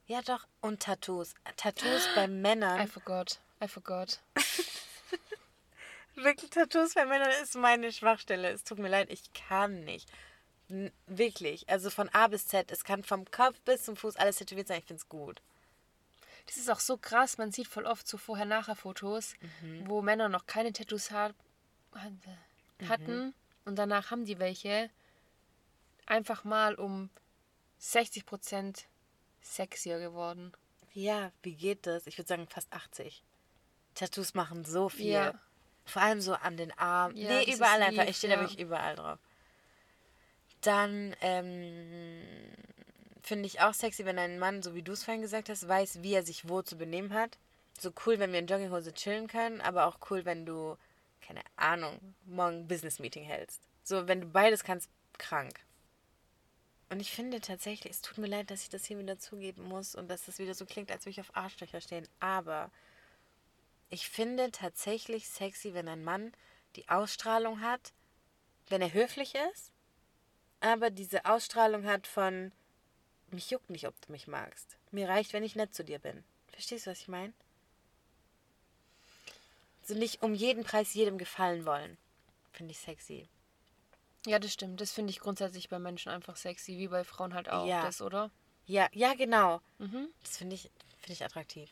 Ja, doch. Und Tattoos. Tattoos bei I Männern. forgot. I forgot. Wirklich, Tattoos bei Männern ist meine Schwachstelle. Es tut mir leid, ich kann nicht. N wirklich. Also von A bis Z. Es kann vom Kopf bis zum Fuß alles tätowiert sein. Ich finde es gut. Das ist auch so krass, man sieht voll oft so Vorher-Nachher-Fotos, Mhm. wo Männer noch keine Tattoos hat, hatten Mhm. und danach haben die welche. Einfach mal um 60% sexier geworden. Ja, wie geht das? Ich würde sagen fast 80. Tattoos machen so viel. Ja. Vor allem so an den Armen. Ja, nee, überall ist einfach. Ich stehe da ja. wirklich überall drauf. Dann ähm, finde ich auch sexy, wenn ein Mann, so wie du es vorhin gesagt hast, weiß, wie er sich wo zu benehmen hat. So cool, wenn wir in Jogginghose chillen können, aber auch cool, wenn du, keine Ahnung, morgen ein Business-Meeting hältst. So, wenn du beides kannst, krank. Und ich finde tatsächlich, es tut mir leid, dass ich das hier wieder zugeben muss und dass das wieder so klingt, als würde ich auf Arschlöcher stehen. Aber ich finde tatsächlich sexy, wenn ein Mann die Ausstrahlung hat, wenn er höflich ist, aber diese Ausstrahlung hat von, mich juckt nicht, ob du mich magst. Mir reicht, wenn ich nett zu dir bin. Verstehst du, was ich meine? So nicht um jeden Preis jedem gefallen wollen. Finde ich sexy. Ja, das stimmt. Das finde ich grundsätzlich bei Menschen einfach sexy, wie bei Frauen halt auch, Ja. das, oder? Ja, ja, genau. Mhm. Das finde ich, finde ich attraktiv.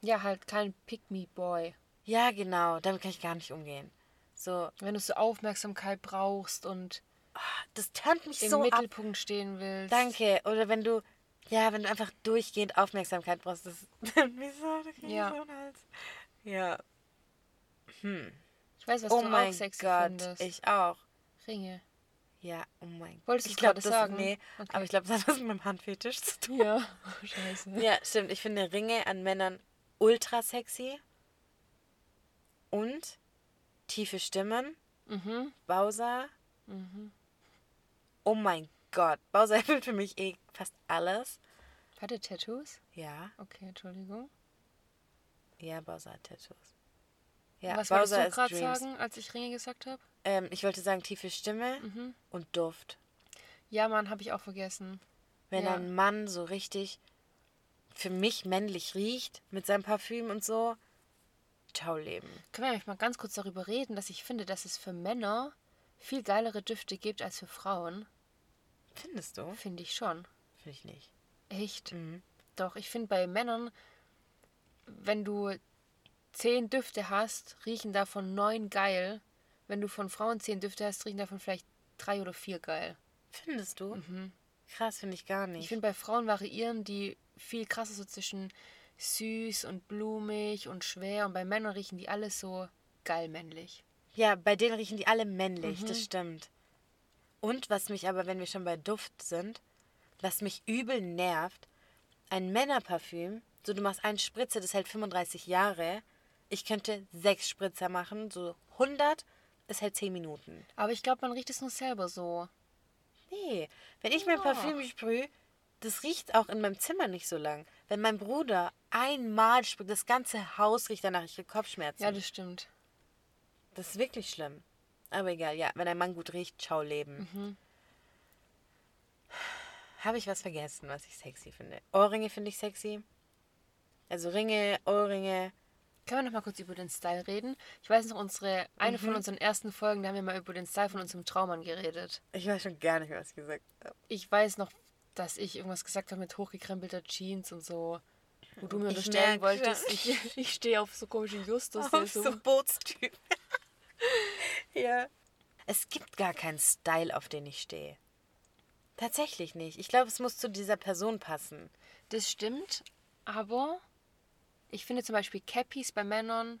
Ja, halt kein Pick-me-Boy. Ja, genau. Damit kann ich gar nicht umgehen. So, Wenn du so Aufmerksamkeit brauchst und das turnt mich im so ab. Mittelpunkt stehen willst. Danke. Oder wenn du, ja, wenn du einfach durchgehend Aufmerksamkeit brauchst, das. Wieso? Da krieg ich Ja. so einen Hals. Ja. Ich weiß, was oh du mein auch sexy Gott. findest. Ich auch. Ringe. Ja, oh mein Gott. Wolltest ich du's glaube, gerade das sagen? Nee, Okay. aber ich glaube, das hat was mit meinem Handfetisch zu tun. Ja, oh, scheiße. Ja, stimmt. Ich finde Ringe an Männern ultra sexy. Und tiefe Stimmen. Mhm. Bowser. Mhm. Oh mein Gott. Bowser erfüllt für mich eh fast alles. Hat er Tattoos? Ja. Okay, Entschuldigung. Ja, Bowser hat Tattoos. Ja, Was wolltest Bowser du ist gerade sagen, als ich Ringe gesagt habe? Ähm, ich wollte sagen, tiefe Stimme Mhm. und Duft. Ja, Mann, habe ich auch vergessen. Wenn Ja. ein Mann so richtig für mich männlich riecht mit seinem Parfüm und so, Ciao Leben. Können wir mal ganz kurz darüber reden, dass ich finde, dass es für Männer viel geilere Düfte gibt als für Frauen? Findest du? Finde ich schon. Finde ich nicht. Echt? Mhm. Doch, ich finde bei Männern, wenn du zehn Düfte hast, riechen davon neun geil. Wenn du von Frauen zehn Düfte hast, riechen davon vielleicht drei oder vier geil. Findest du? Krass, finde ich gar Ich nicht. finde bei Frauen variieren die viel krasser so zwischen süß und blumig und schwer und bei Männern riechen die alle so geil männlich. Ja, bei denen riechen die alle männlich, das stimmt. Und was mich aber, wenn wir schon bei Duft sind, was mich übel nervt, ein Männerparfüm, so du machst einen Spritzer, das hält 35 Jahre. Ich könnte sechs Spritzer machen, so 100, es hält 10 Minuten. Aber ich glaube, man riecht es nur selber so. Nee, wenn ich mein Parfüm sprühe, das riecht auch in meinem Zimmer nicht so lang. Wenn mein Bruder einmal sprüht, das ganze Haus riecht danach, ich krieg Kopfschmerzen. Ja, das stimmt. Das ist wirklich schlimm. Aber egal, ja, wenn ein Mann gut riecht, ciao Leben. Mhm. Habe ich was vergessen, was ich sexy finde? Ohrringe finde ich sexy. Also Ringe, Ohrringe. Können wir noch mal kurz über den Style reden? Ich weiß noch, unsere, eine von unseren ersten Folgen, da haben wir mal über den Style von unserem Traummann geredet. Ich weiß schon gar nicht, was ich gesagt habe. Ich weiß noch, dass ich irgendwas gesagt habe mit hochgekrempelter Jeans und so. Wo du mir Ich unterstellen wolltest, schon. ich, ich stehe auf so komische Justus. Auf so, so Bootstyp. ja. Es gibt gar keinen Style, auf den ich stehe. Tatsächlich nicht. Ich glaube, es muss zu dieser Person passen. Das stimmt, aber ich finde zum Beispiel Cappies bei Männern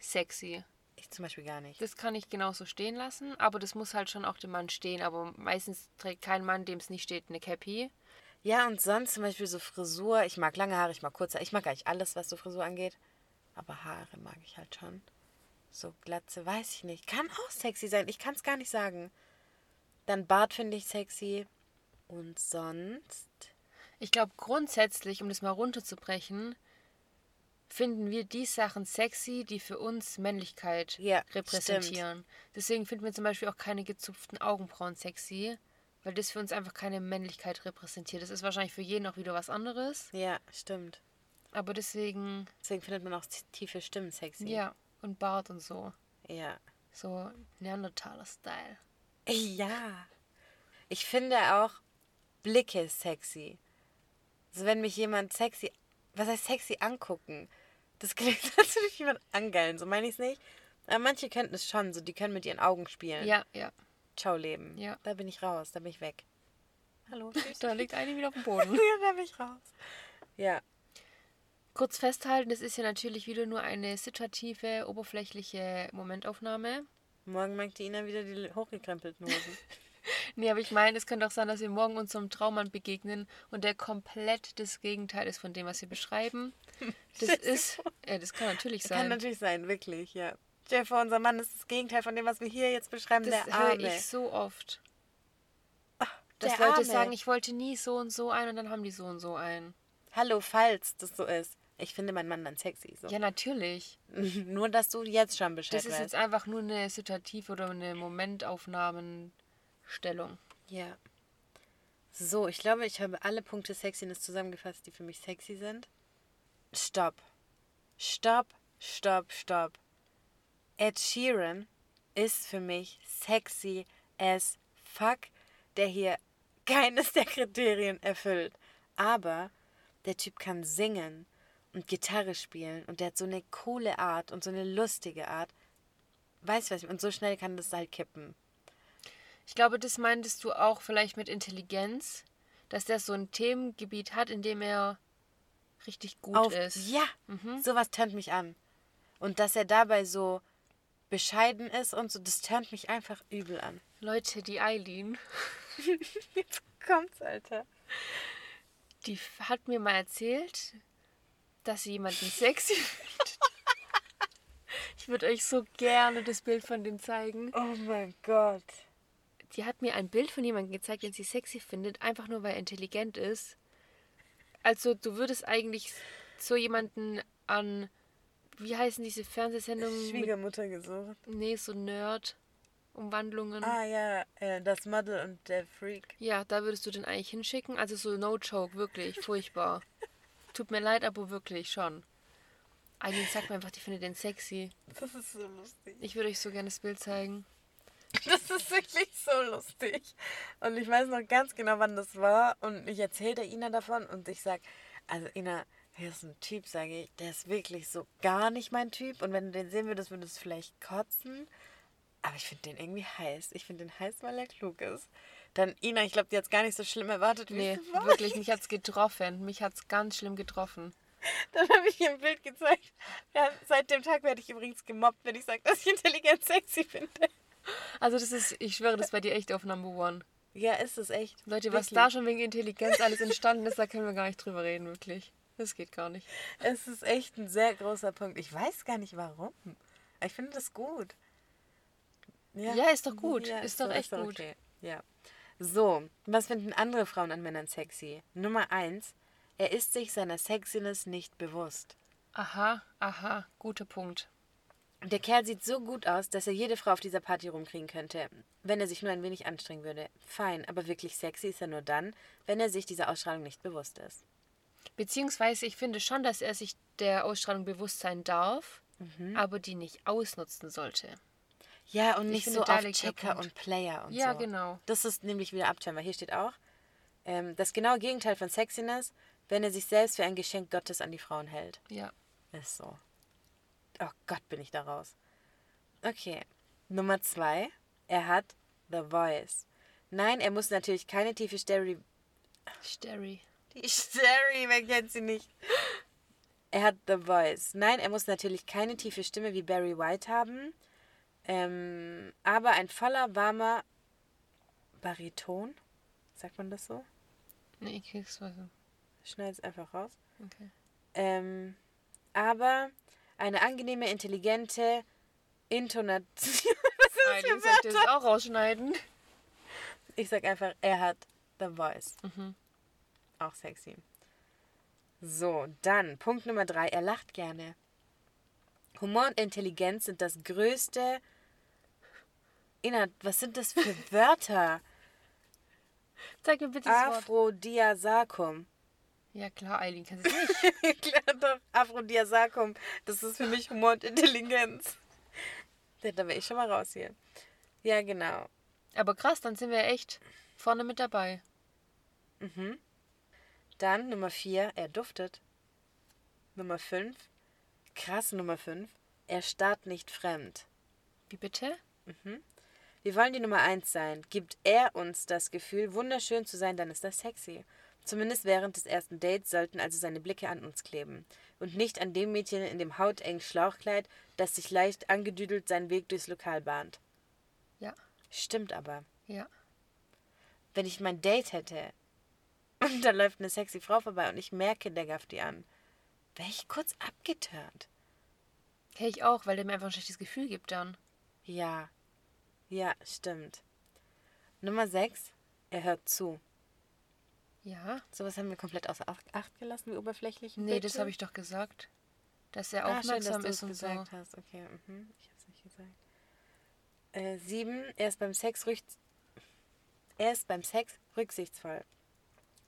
sexy. Ich zum Beispiel gar nicht. Das kann ich genauso stehen lassen, aber das muss halt schon auch dem Mann stehen. Aber meistens trägt kein Mann, dem es nicht steht, eine Cappy. Ja, und sonst zum Beispiel so Frisur. Ich mag lange Haare, ich mag kurze. Ich mag eigentlich alles, was so Frisur angeht. Aber Haare mag ich halt schon. So Glatze, weiß ich nicht. Kann auch sexy sein. Ich kann es gar nicht sagen. Dann Bart finde ich sexy. Und sonst. Ich glaube grundsätzlich, um das mal runterzubrechen, finden wir die Sachen sexy, die für uns Männlichkeit Ja, repräsentieren. Deswegen finden wir zum Beispiel auch keine gezupften Augenbrauen sexy, weil das für uns einfach keine Männlichkeit repräsentiert. Das ist wahrscheinlich für jeden auch wieder was anderes, Ja, stimmt. aber deswegen, Deswegen findet man auch tiefe Stimmen sexy. ja, und Bart und so. Ja. So Neandertaler-Style. Ja. Ich finde auch Blicke sexy. Also wenn mich jemand sexy, was heißt sexy angucken? Das klingt, als würde ich jemand angeilen, so meine ich es nicht. Aber manche könnten es schon, so die können mit ihren Augen spielen. Ja, ja. Ciao Leben. Ja. Da bin ich raus, da bin ich weg. Hallo, tschüss. Da liegt eine wieder auf dem Boden. ja, da bin ich raus. Ja. Kurz festhalten, das ist ja natürlich wieder nur eine situative, oberflächliche Momentaufnahme. Morgen mag die Ina wieder die hochgekrempelten Hosen. Nee, aber ich meine, es könnte auch sein, dass wir morgen unserem Traummann begegnen und der komplett das Gegenteil ist von dem, was wir beschreiben. Das ist, ja, das kann natürlich Kann sein. natürlich sein, wirklich, ja. Stell vor, unser Mann ist das Gegenteil von dem, was wir hier jetzt beschreiben, Das der höre Arme. ich so oft. Dass der Leute Arme. sagen, ich wollte nie so und so ein und dann haben die so und so ein. Hallo, falls das so ist. Ich finde meinen Mann dann sexy. So. Ja, natürlich. Nur, dass du jetzt schon Bescheid Das ist weißt. jetzt einfach nur eine situative oder eine Momentaufnahmenstellung. Ja. So, ich glaube, ich habe alle Punkte Sexiness zusammengefasst, die für mich sexy sind. Stopp. Stopp, stopp, stopp. Ed Sheeran ist für mich sexy as fuck, der hier keines der Kriterien erfüllt. Aber der Typ kann singen und Gitarre spielen und der hat so eine coole Art und so eine lustige Art. Weißt du was? Und so schnell kann das halt kippen. Ich glaube, das meintest du auch vielleicht mit Intelligenz, dass der so ein Themengebiet hat, in dem er richtig gut auf, ist. Ja, sowas tönt mich an. Und dass er dabei so bescheiden ist und so, das tönt mich einfach übel an. Leute, die Eileen, Jetzt kommt's, Alter. die hat mir mal erzählt, dass sie jemanden sexy findet. Ich würde euch so gerne das Bild von dem zeigen. Oh mein Gott. Die hat mir ein Bild von jemandem gezeigt, den sie sexy findet, einfach nur weil er intelligent ist. Also du würdest eigentlich so jemanden an, wie heißen diese Fernsehsendungen? mit- Schwiegermutter gesucht. Nee, so Nerd-Umwandlungen. Ah ja, das Model und der Freak. Ja, da würdest du den eigentlich hinschicken. Also so no joke, wirklich, furchtbar. Tut mir leid, aber wirklich schon. Eileen sagt mir einfach, die findet den sexy. Das ist so lustig. Ich würde euch so gerne das Bild zeigen. Das ist wirklich so lustig. Und ich weiß noch ganz genau, wann das war. Und ich erzähle der Ina davon und ich sage, also Ina, hier ist ein Typ, sage ich, der ist wirklich so gar nicht mein Typ. Und wenn du den sehen würdest, würdest du vielleicht kotzen. Aber ich finde den irgendwie heiß. Ich finde den heiß, weil er klug ist. Dann Ina, ich glaube, die hat es gar nicht so schlimm erwartet, wie Nee, es wirklich, mich hat's getroffen. Mich hat's ganz schlimm getroffen. Dann habe ich ihr ein Bild gezeigt. Ja, seit dem Tag werde ich übrigens gemobbt, wenn ich sage, dass ich intelligent sexy finde. Also das ist, ich schwöre, das war die echt auf Number One. Ja, ist es echt. Leute, was Wirklich. da schon wegen Intelligenz alles entstanden ist, da können wir gar nicht drüber reden, wirklich. Das geht gar nicht. Es ist echt ein sehr großer Punkt. Ich weiß gar nicht warum. Ich finde das gut. Ja, ist doch gut. Ist doch echt gut. Okay. Ja. So, was finden andere Frauen an Männern sexy? Nummer eins, er ist sich seiner Sexiness nicht bewusst. Aha, aha, guter Punkt. Der Kerl sieht so gut aus, dass er jede Frau auf dieser Party rumkriegen könnte, wenn er sich nur ein wenig anstrengen würde. Fein, aber wirklich sexy ist er nur dann, wenn er sich dieser Ausstrahlung nicht bewusst ist. Beziehungsweise ich finde schon, dass er sich der Ausstrahlung bewusst sein darf, Mhm. aber die nicht ausnutzen sollte. Ja, und Ich nicht so auf Checker und Player und Ja, so. genau. Das ist nämlich wieder Abturn, weil hier steht auch, ähm, das genaue Gegenteil von Sexiness, wenn er sich selbst für ein Geschenk Gottes an die Frauen hält. Ja. Ist so. Oh Gott, bin ich da raus. Okay. Nummer zwei. Er hat The Voice. Nein, er muss natürlich keine tiefe Stereo... Sterry. Die Stereo, wer kennt sie nicht? Er hat The Voice. Nein, er muss natürlich keine tiefe Stimme wie Barry White haben. Ähm, aber ein voller, warmer Bariton. Sagt man das so? Nee, ich krieg's was. Schneid es einfach raus. Okay. Ähm, aber eine angenehme, intelligente Intonation. Eileen sollte es auch rausschneiden. Ich sag einfach, er hat The Voice. Mhm. Auch sexy. So, dann Punkt Nummer drei. Er lacht gerne. Humor und Intelligenz sind das größte. Inhalt, was sind das für Wörter? Zeig mir bitte das Wort. Aphrodisiakum. Ja klar, Eileen kann es nicht. Klar doch, Aphrodisiakum. Das ist für mich Humor und Intelligenz. Ja, Da wäre ich schon mal raus hier. Ja, genau. Aber krass, dann sind wir echt vorne mit dabei. Dann Nummer 4, er duftet. Nummer 5, krass Nummer 5, er starrt nicht fremd. Wie bitte? Wir wollen die Nummer 1 sein. Gibt er uns das Gefühl, wunderschön zu sein, dann ist das sexy. Zumindest während des ersten Dates sollten also seine Blicke an uns kleben. Und nicht an dem Mädchen in dem hautengen Schlauchkleid, das sich leicht angedüdelt seinen Weg durchs Lokal bahnt. Ja. Stimmt aber. Ja. Wenn ich mein Date hätte und da läuft eine sexy Frau vorbei und ich merke, der gafft die an, wäre ich kurz abgeturnt. Hey, ich auch, weil der mir einfach ein schlechtes Gefühl gibt dann. Ja. Ja, stimmt. Nummer 6. Er hört zu. Ja. Sowas haben wir komplett außer Ach- Acht gelassen, wie oberflächlich. Nee, das habe ich doch gesagt. Dass er ah, schön, dass aufmerksam ist und gesagt so. hast. Okay, mhm. ich habe es nicht gesagt. Äh, sieben. Er ist beim Sex rücht er ist beim Sex rücksichtsvoll.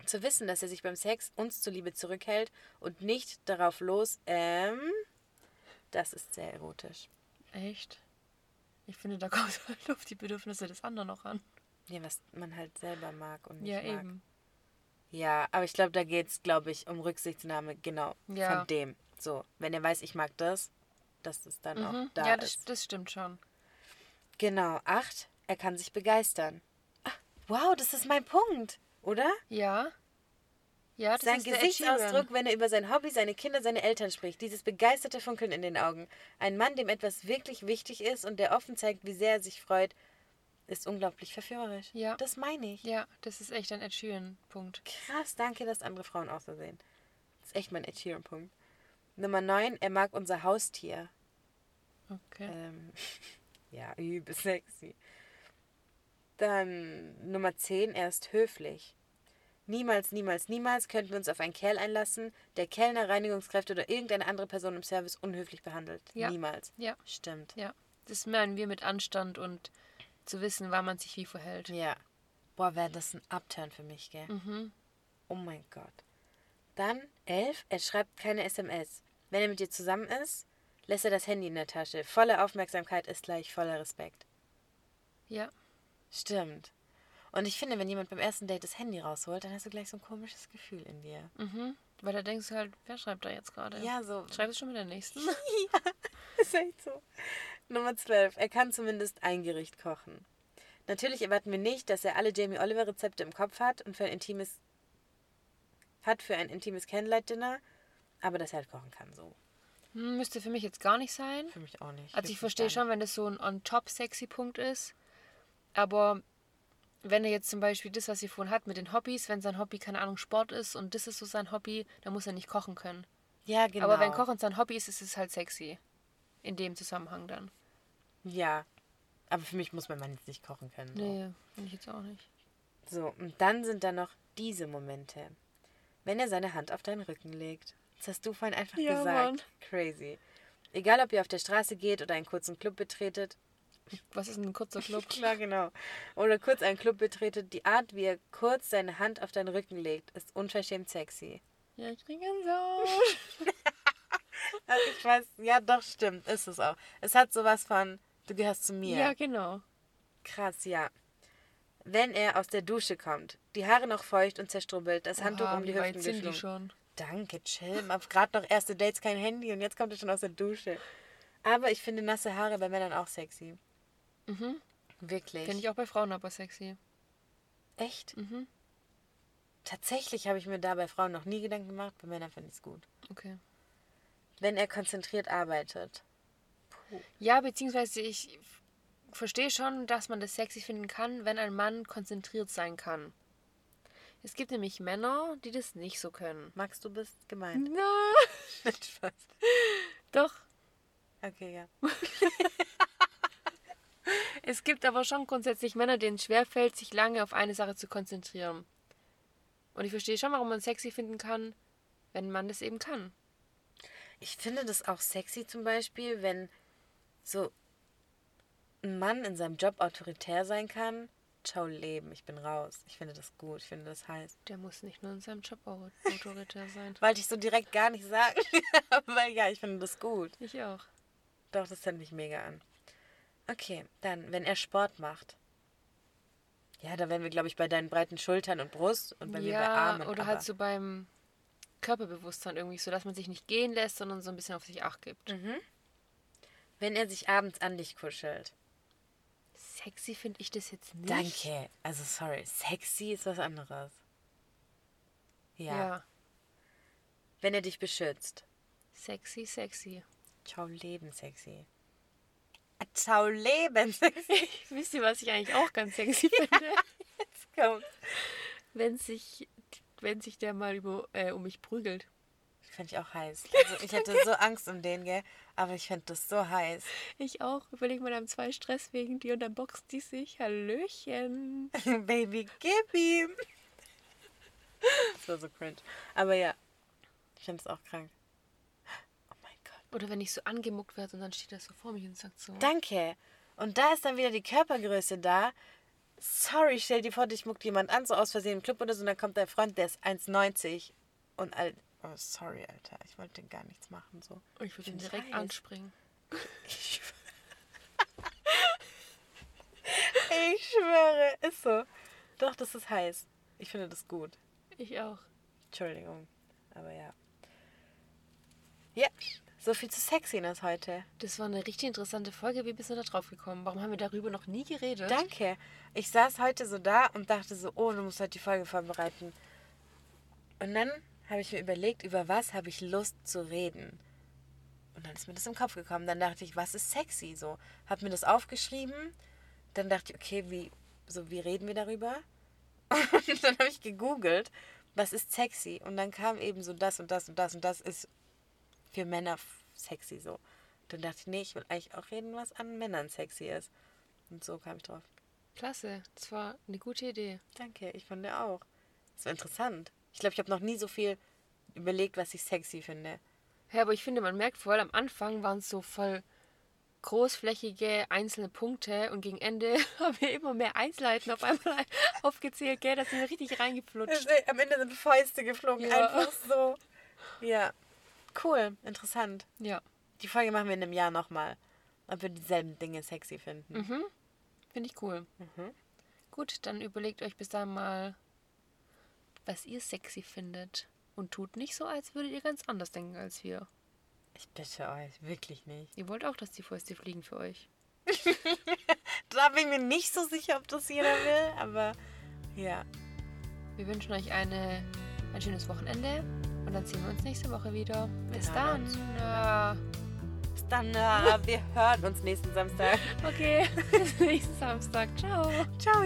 Zu wissen, dass er sich beim Sex uns zuliebe zurückhält und nicht darauf los, ähm, das ist sehr erotisch. Echt? Ich finde, da kommt halt auf die Bedürfnisse des anderen noch an. Ja, was man halt selber mag und nicht Ja, mag. eben. Ja, aber ich glaube, da geht es, glaube ich, um Rücksichtnahme, genau, Ja. von dem. So, wenn er weiß, ich mag das, dass es dann Mhm. auch da ja, das, ist. das stimmt schon. Genau, acht, er kann sich begeistern. Ah, wow, das ist mein Punkt, oder? Ja. Ja, das sein Gesichtsausdruck, wenn er über sein Hobby, seine Kinder, seine Eltern spricht. Dieses begeisterte Funkeln in den Augen. Ein Mann, dem etwas wirklich wichtig ist und der offen zeigt, wie sehr er sich freut, ist unglaublich verführerisch. Ja. Das meine ich. Ja, das ist echt ein Ed Sheeran-Punkt. Krass, danke, dass andere Frauen auch so sehen. Das ist echt mein Ed Sheeran-Punkt. Nummer 9, er mag unser Haustier. Okay. Ähm, ja, übel sexy. Dann Nummer 10, er ist höflich. Niemals, niemals, niemals könnten wir uns auf einen Kerl einlassen, der Kellner, Reinigungskräfte oder irgendeine andere Person im Service unhöflich behandelt. Ja. Niemals. Ja. Stimmt. Ja. Das meinen wir mit Anstand und zu wissen, wann man sich wie verhält. Ja. Boah, wäre das ein Upturn für mich, gell? Mhm. Oh mein Gott. Dann 11, er schreibt keine SMS. Wenn er mit dir zusammen ist, lässt er das Handy in der Tasche. Volle Aufmerksamkeit ist gleich voller Respekt. Ja. Stimmt. Und ich finde, wenn jemand beim ersten Date das Handy rausholt, dann hast du gleich so ein komisches Gefühl in dir. Mhm. Weil da denkst du halt, wer schreibt da jetzt gerade? Ja, so. Schreib es schon mit der nächsten. Ist echt so. Nummer 12. Er kann zumindest ein Gericht kochen. Natürlich erwarten wir nicht, dass er alle Jamie Oliver Rezepte im Kopf hat und für ein intimes hat für ein intimes Candlelight-Dinner, aber dass er halt kochen kann, so. Hm, müsste für mich jetzt gar nicht sein. Für mich auch nicht. Also ich verstehe schon, wenn das so ein on-top-sexy-Punkt ist. Aber wenn er jetzt zum Beispiel das, was sie vorhin hat mit den Hobbys, wenn sein Hobby, keine Ahnung, Sport ist und das ist so sein Hobby, dann muss er nicht kochen können. Ja, genau. Aber wenn Kochen sein Hobby ist, ist es halt sexy. In dem Zusammenhang dann. Ja. Aber für mich muss mein Mann jetzt nicht kochen können. So. Nee, finde ich jetzt auch nicht. So, und dann sind da noch diese Momente. Wenn er seine Hand auf deinen Rücken legt. Das hast du vorhin einfach Ja, gesagt. Mann. Crazy. Egal, ob ihr auf der Straße geht oder einen kurzen Club betretet. Was ist ein kurzer Club? Klar, genau. Oder kurz einen Club betretet. Die Art, wie er kurz seine Hand auf deinen Rücken legt, ist unverschämt sexy. ja, ich kriege so. Also ich weiß, ja, doch, stimmt. Ist es auch. Es hat sowas von, du gehörst zu mir. Ja, genau. Krass, ja. Wenn er aus der Dusche kommt, die Haare noch feucht und zerstrubbelt, das Handtuch Oha, um die wie weit Hüften sind die schon? Danke, chill. Gerade noch erste Dates kein Handy und jetzt kommt er schon aus der Dusche. Aber ich finde nasse Haare bei Männern auch sexy. Mhm. Wirklich. Finde ich auch bei Frauen aber sexy. Echt? Mhm. Tatsächlich habe ich mir da bei Frauen noch nie Gedanken gemacht. Bei Männern finde ich es gut. Okay. Wenn er konzentriert arbeitet. Ja, beziehungsweise ich verstehe schon, dass man das sexy finden kann, wenn ein Mann konzentriert sein kann. Es gibt nämlich Männer, die das nicht so können. Magst du bist gemeint? Na, Spaß. doch. Okay, ja. Es gibt aber schon grundsätzlich Männer, denen es schwerfällt, sich lange auf eine Sache zu konzentrieren. Und ich verstehe schon, warum man sexy finden kann, wenn man das eben kann. Ich finde das auch sexy zum Beispiel, wenn so ein Mann in seinem Job autoritär sein kann. Ciao Leben, ich bin raus. Ich finde das gut, ich finde das heiß. Der muss nicht nur in seinem Job au- autoritär sein. Wollte ich so direkt gar nicht sagen. Aber ja, ich finde das gut. Ich auch. Doch, das fände ich mega an. Okay, dann, wenn er Sport macht. Ja, da wären wir, glaube ich, bei deinen breiten Schultern und Brust und bei mir bei ja, Armen. oder halt so beim Körperbewusstsein irgendwie so, dass man sich nicht gehen lässt, sondern so ein bisschen auf sich Acht gibt. Wenn er sich abends an dich kuschelt. Sexy finde ich das jetzt nicht. Danke. Also, sorry, sexy ist was anderes. Ja. Ja. Wenn er dich beschützt. Sexy, sexy. Ciao Leben, sexy. Ah, Ciao Leben, sexy. Wisst ihr, was ich eigentlich auch ganz sexy finde? Jetzt kommt. wenn sich, wenn sich der mal über, äh, um mich prügelt. Fände ich auch heiß. Also, ich hätte so Angst um den, gell? Aber ich fände das so heiß. Ich auch. Überleg mal, dann zwei Stress wegen dir und dann boxen die sich. Hallöchen. Baby, gib ihm. Das war so cringe. Aber ja, ich finde es auch krank. Oh mein Gott. Oder wenn ich so angemuckt werde und dann steht er so vor mir und sagt so. Danke. Und da ist dann wieder die Körpergröße da. Sorry, stell dir vor, dich muckt jemand an, so aus Versehen im Club oder so, und dann kommt dein Freund, der ist 1,90 und alt. Oh, sorry, Alter. Ich wollte gar nichts machen, so. ich würde ihn direkt heiß. anspringen. Ich schwöre. ich schwöre, ist so. Doch, das ist heiß. Ich finde das gut. Ich auch. Entschuldigung, aber ja. Ja, so viel zu Sexiness heute. Das war eine richtig interessante Folge. Wie bist du da drauf gekommen? Warum haben wir darüber noch nie geredet? Danke. Ich saß heute so da und dachte so, oh, du musst heute die Folge vorbereiten. Und dann habe ich mir überlegt, über was habe ich Lust zu reden. Und dann ist mir das im Kopf gekommen. Dann dachte ich, was ist sexy? So, habe mir das aufgeschrieben. Dann dachte ich, okay, wie, so, wie reden wir darüber? Und dann habe ich gegoogelt, was ist sexy? Und dann kam eben so das und das und das und das ist für Männer sexy so. Dann dachte ich, nee, ich will eigentlich auch reden, was an Männern sexy ist. Und so kam ich drauf. Klasse. Das war eine gute Idee. Danke, ich fand ja auch. Das war interessant. Ich glaube, ich habe noch nie so viel überlegt, was ich sexy finde. Ja, aber ich finde, man merkt vor allem am Anfang waren es so voll großflächige einzelne Punkte und gegen Ende haben wir immer mehr Einzelheiten auf einmal aufgezählt, gell? Da sind wir richtig reingeflutscht. Am Ende sind Fäuste geflogen, Ja. einfach so. Ja, Cool, interessant. Ja. Die Folge machen wir in einem Jahr nochmal. Ob wir dieselben Dinge sexy finden. Mhm. Finde ich cool. Mhm. Gut, dann überlegt euch bis dahin mal, was ihr sexy findet. Und tut nicht so, als würdet ihr ganz anders denken als wir. Ich bitte euch, wirklich nicht. Ihr wollt auch, dass die Fäuste fliegen für euch. Da bin ich mir nicht so sicher, ob das jeder will, aber ja. Wir wünschen euch eine, ein schönes Wochenende und dann sehen wir uns nächste Woche wieder. Bis hören dann. Ja. Bis dann, wir hören uns nächsten Samstag. Okay, bis nächsten Samstag. Ciao. Ciao.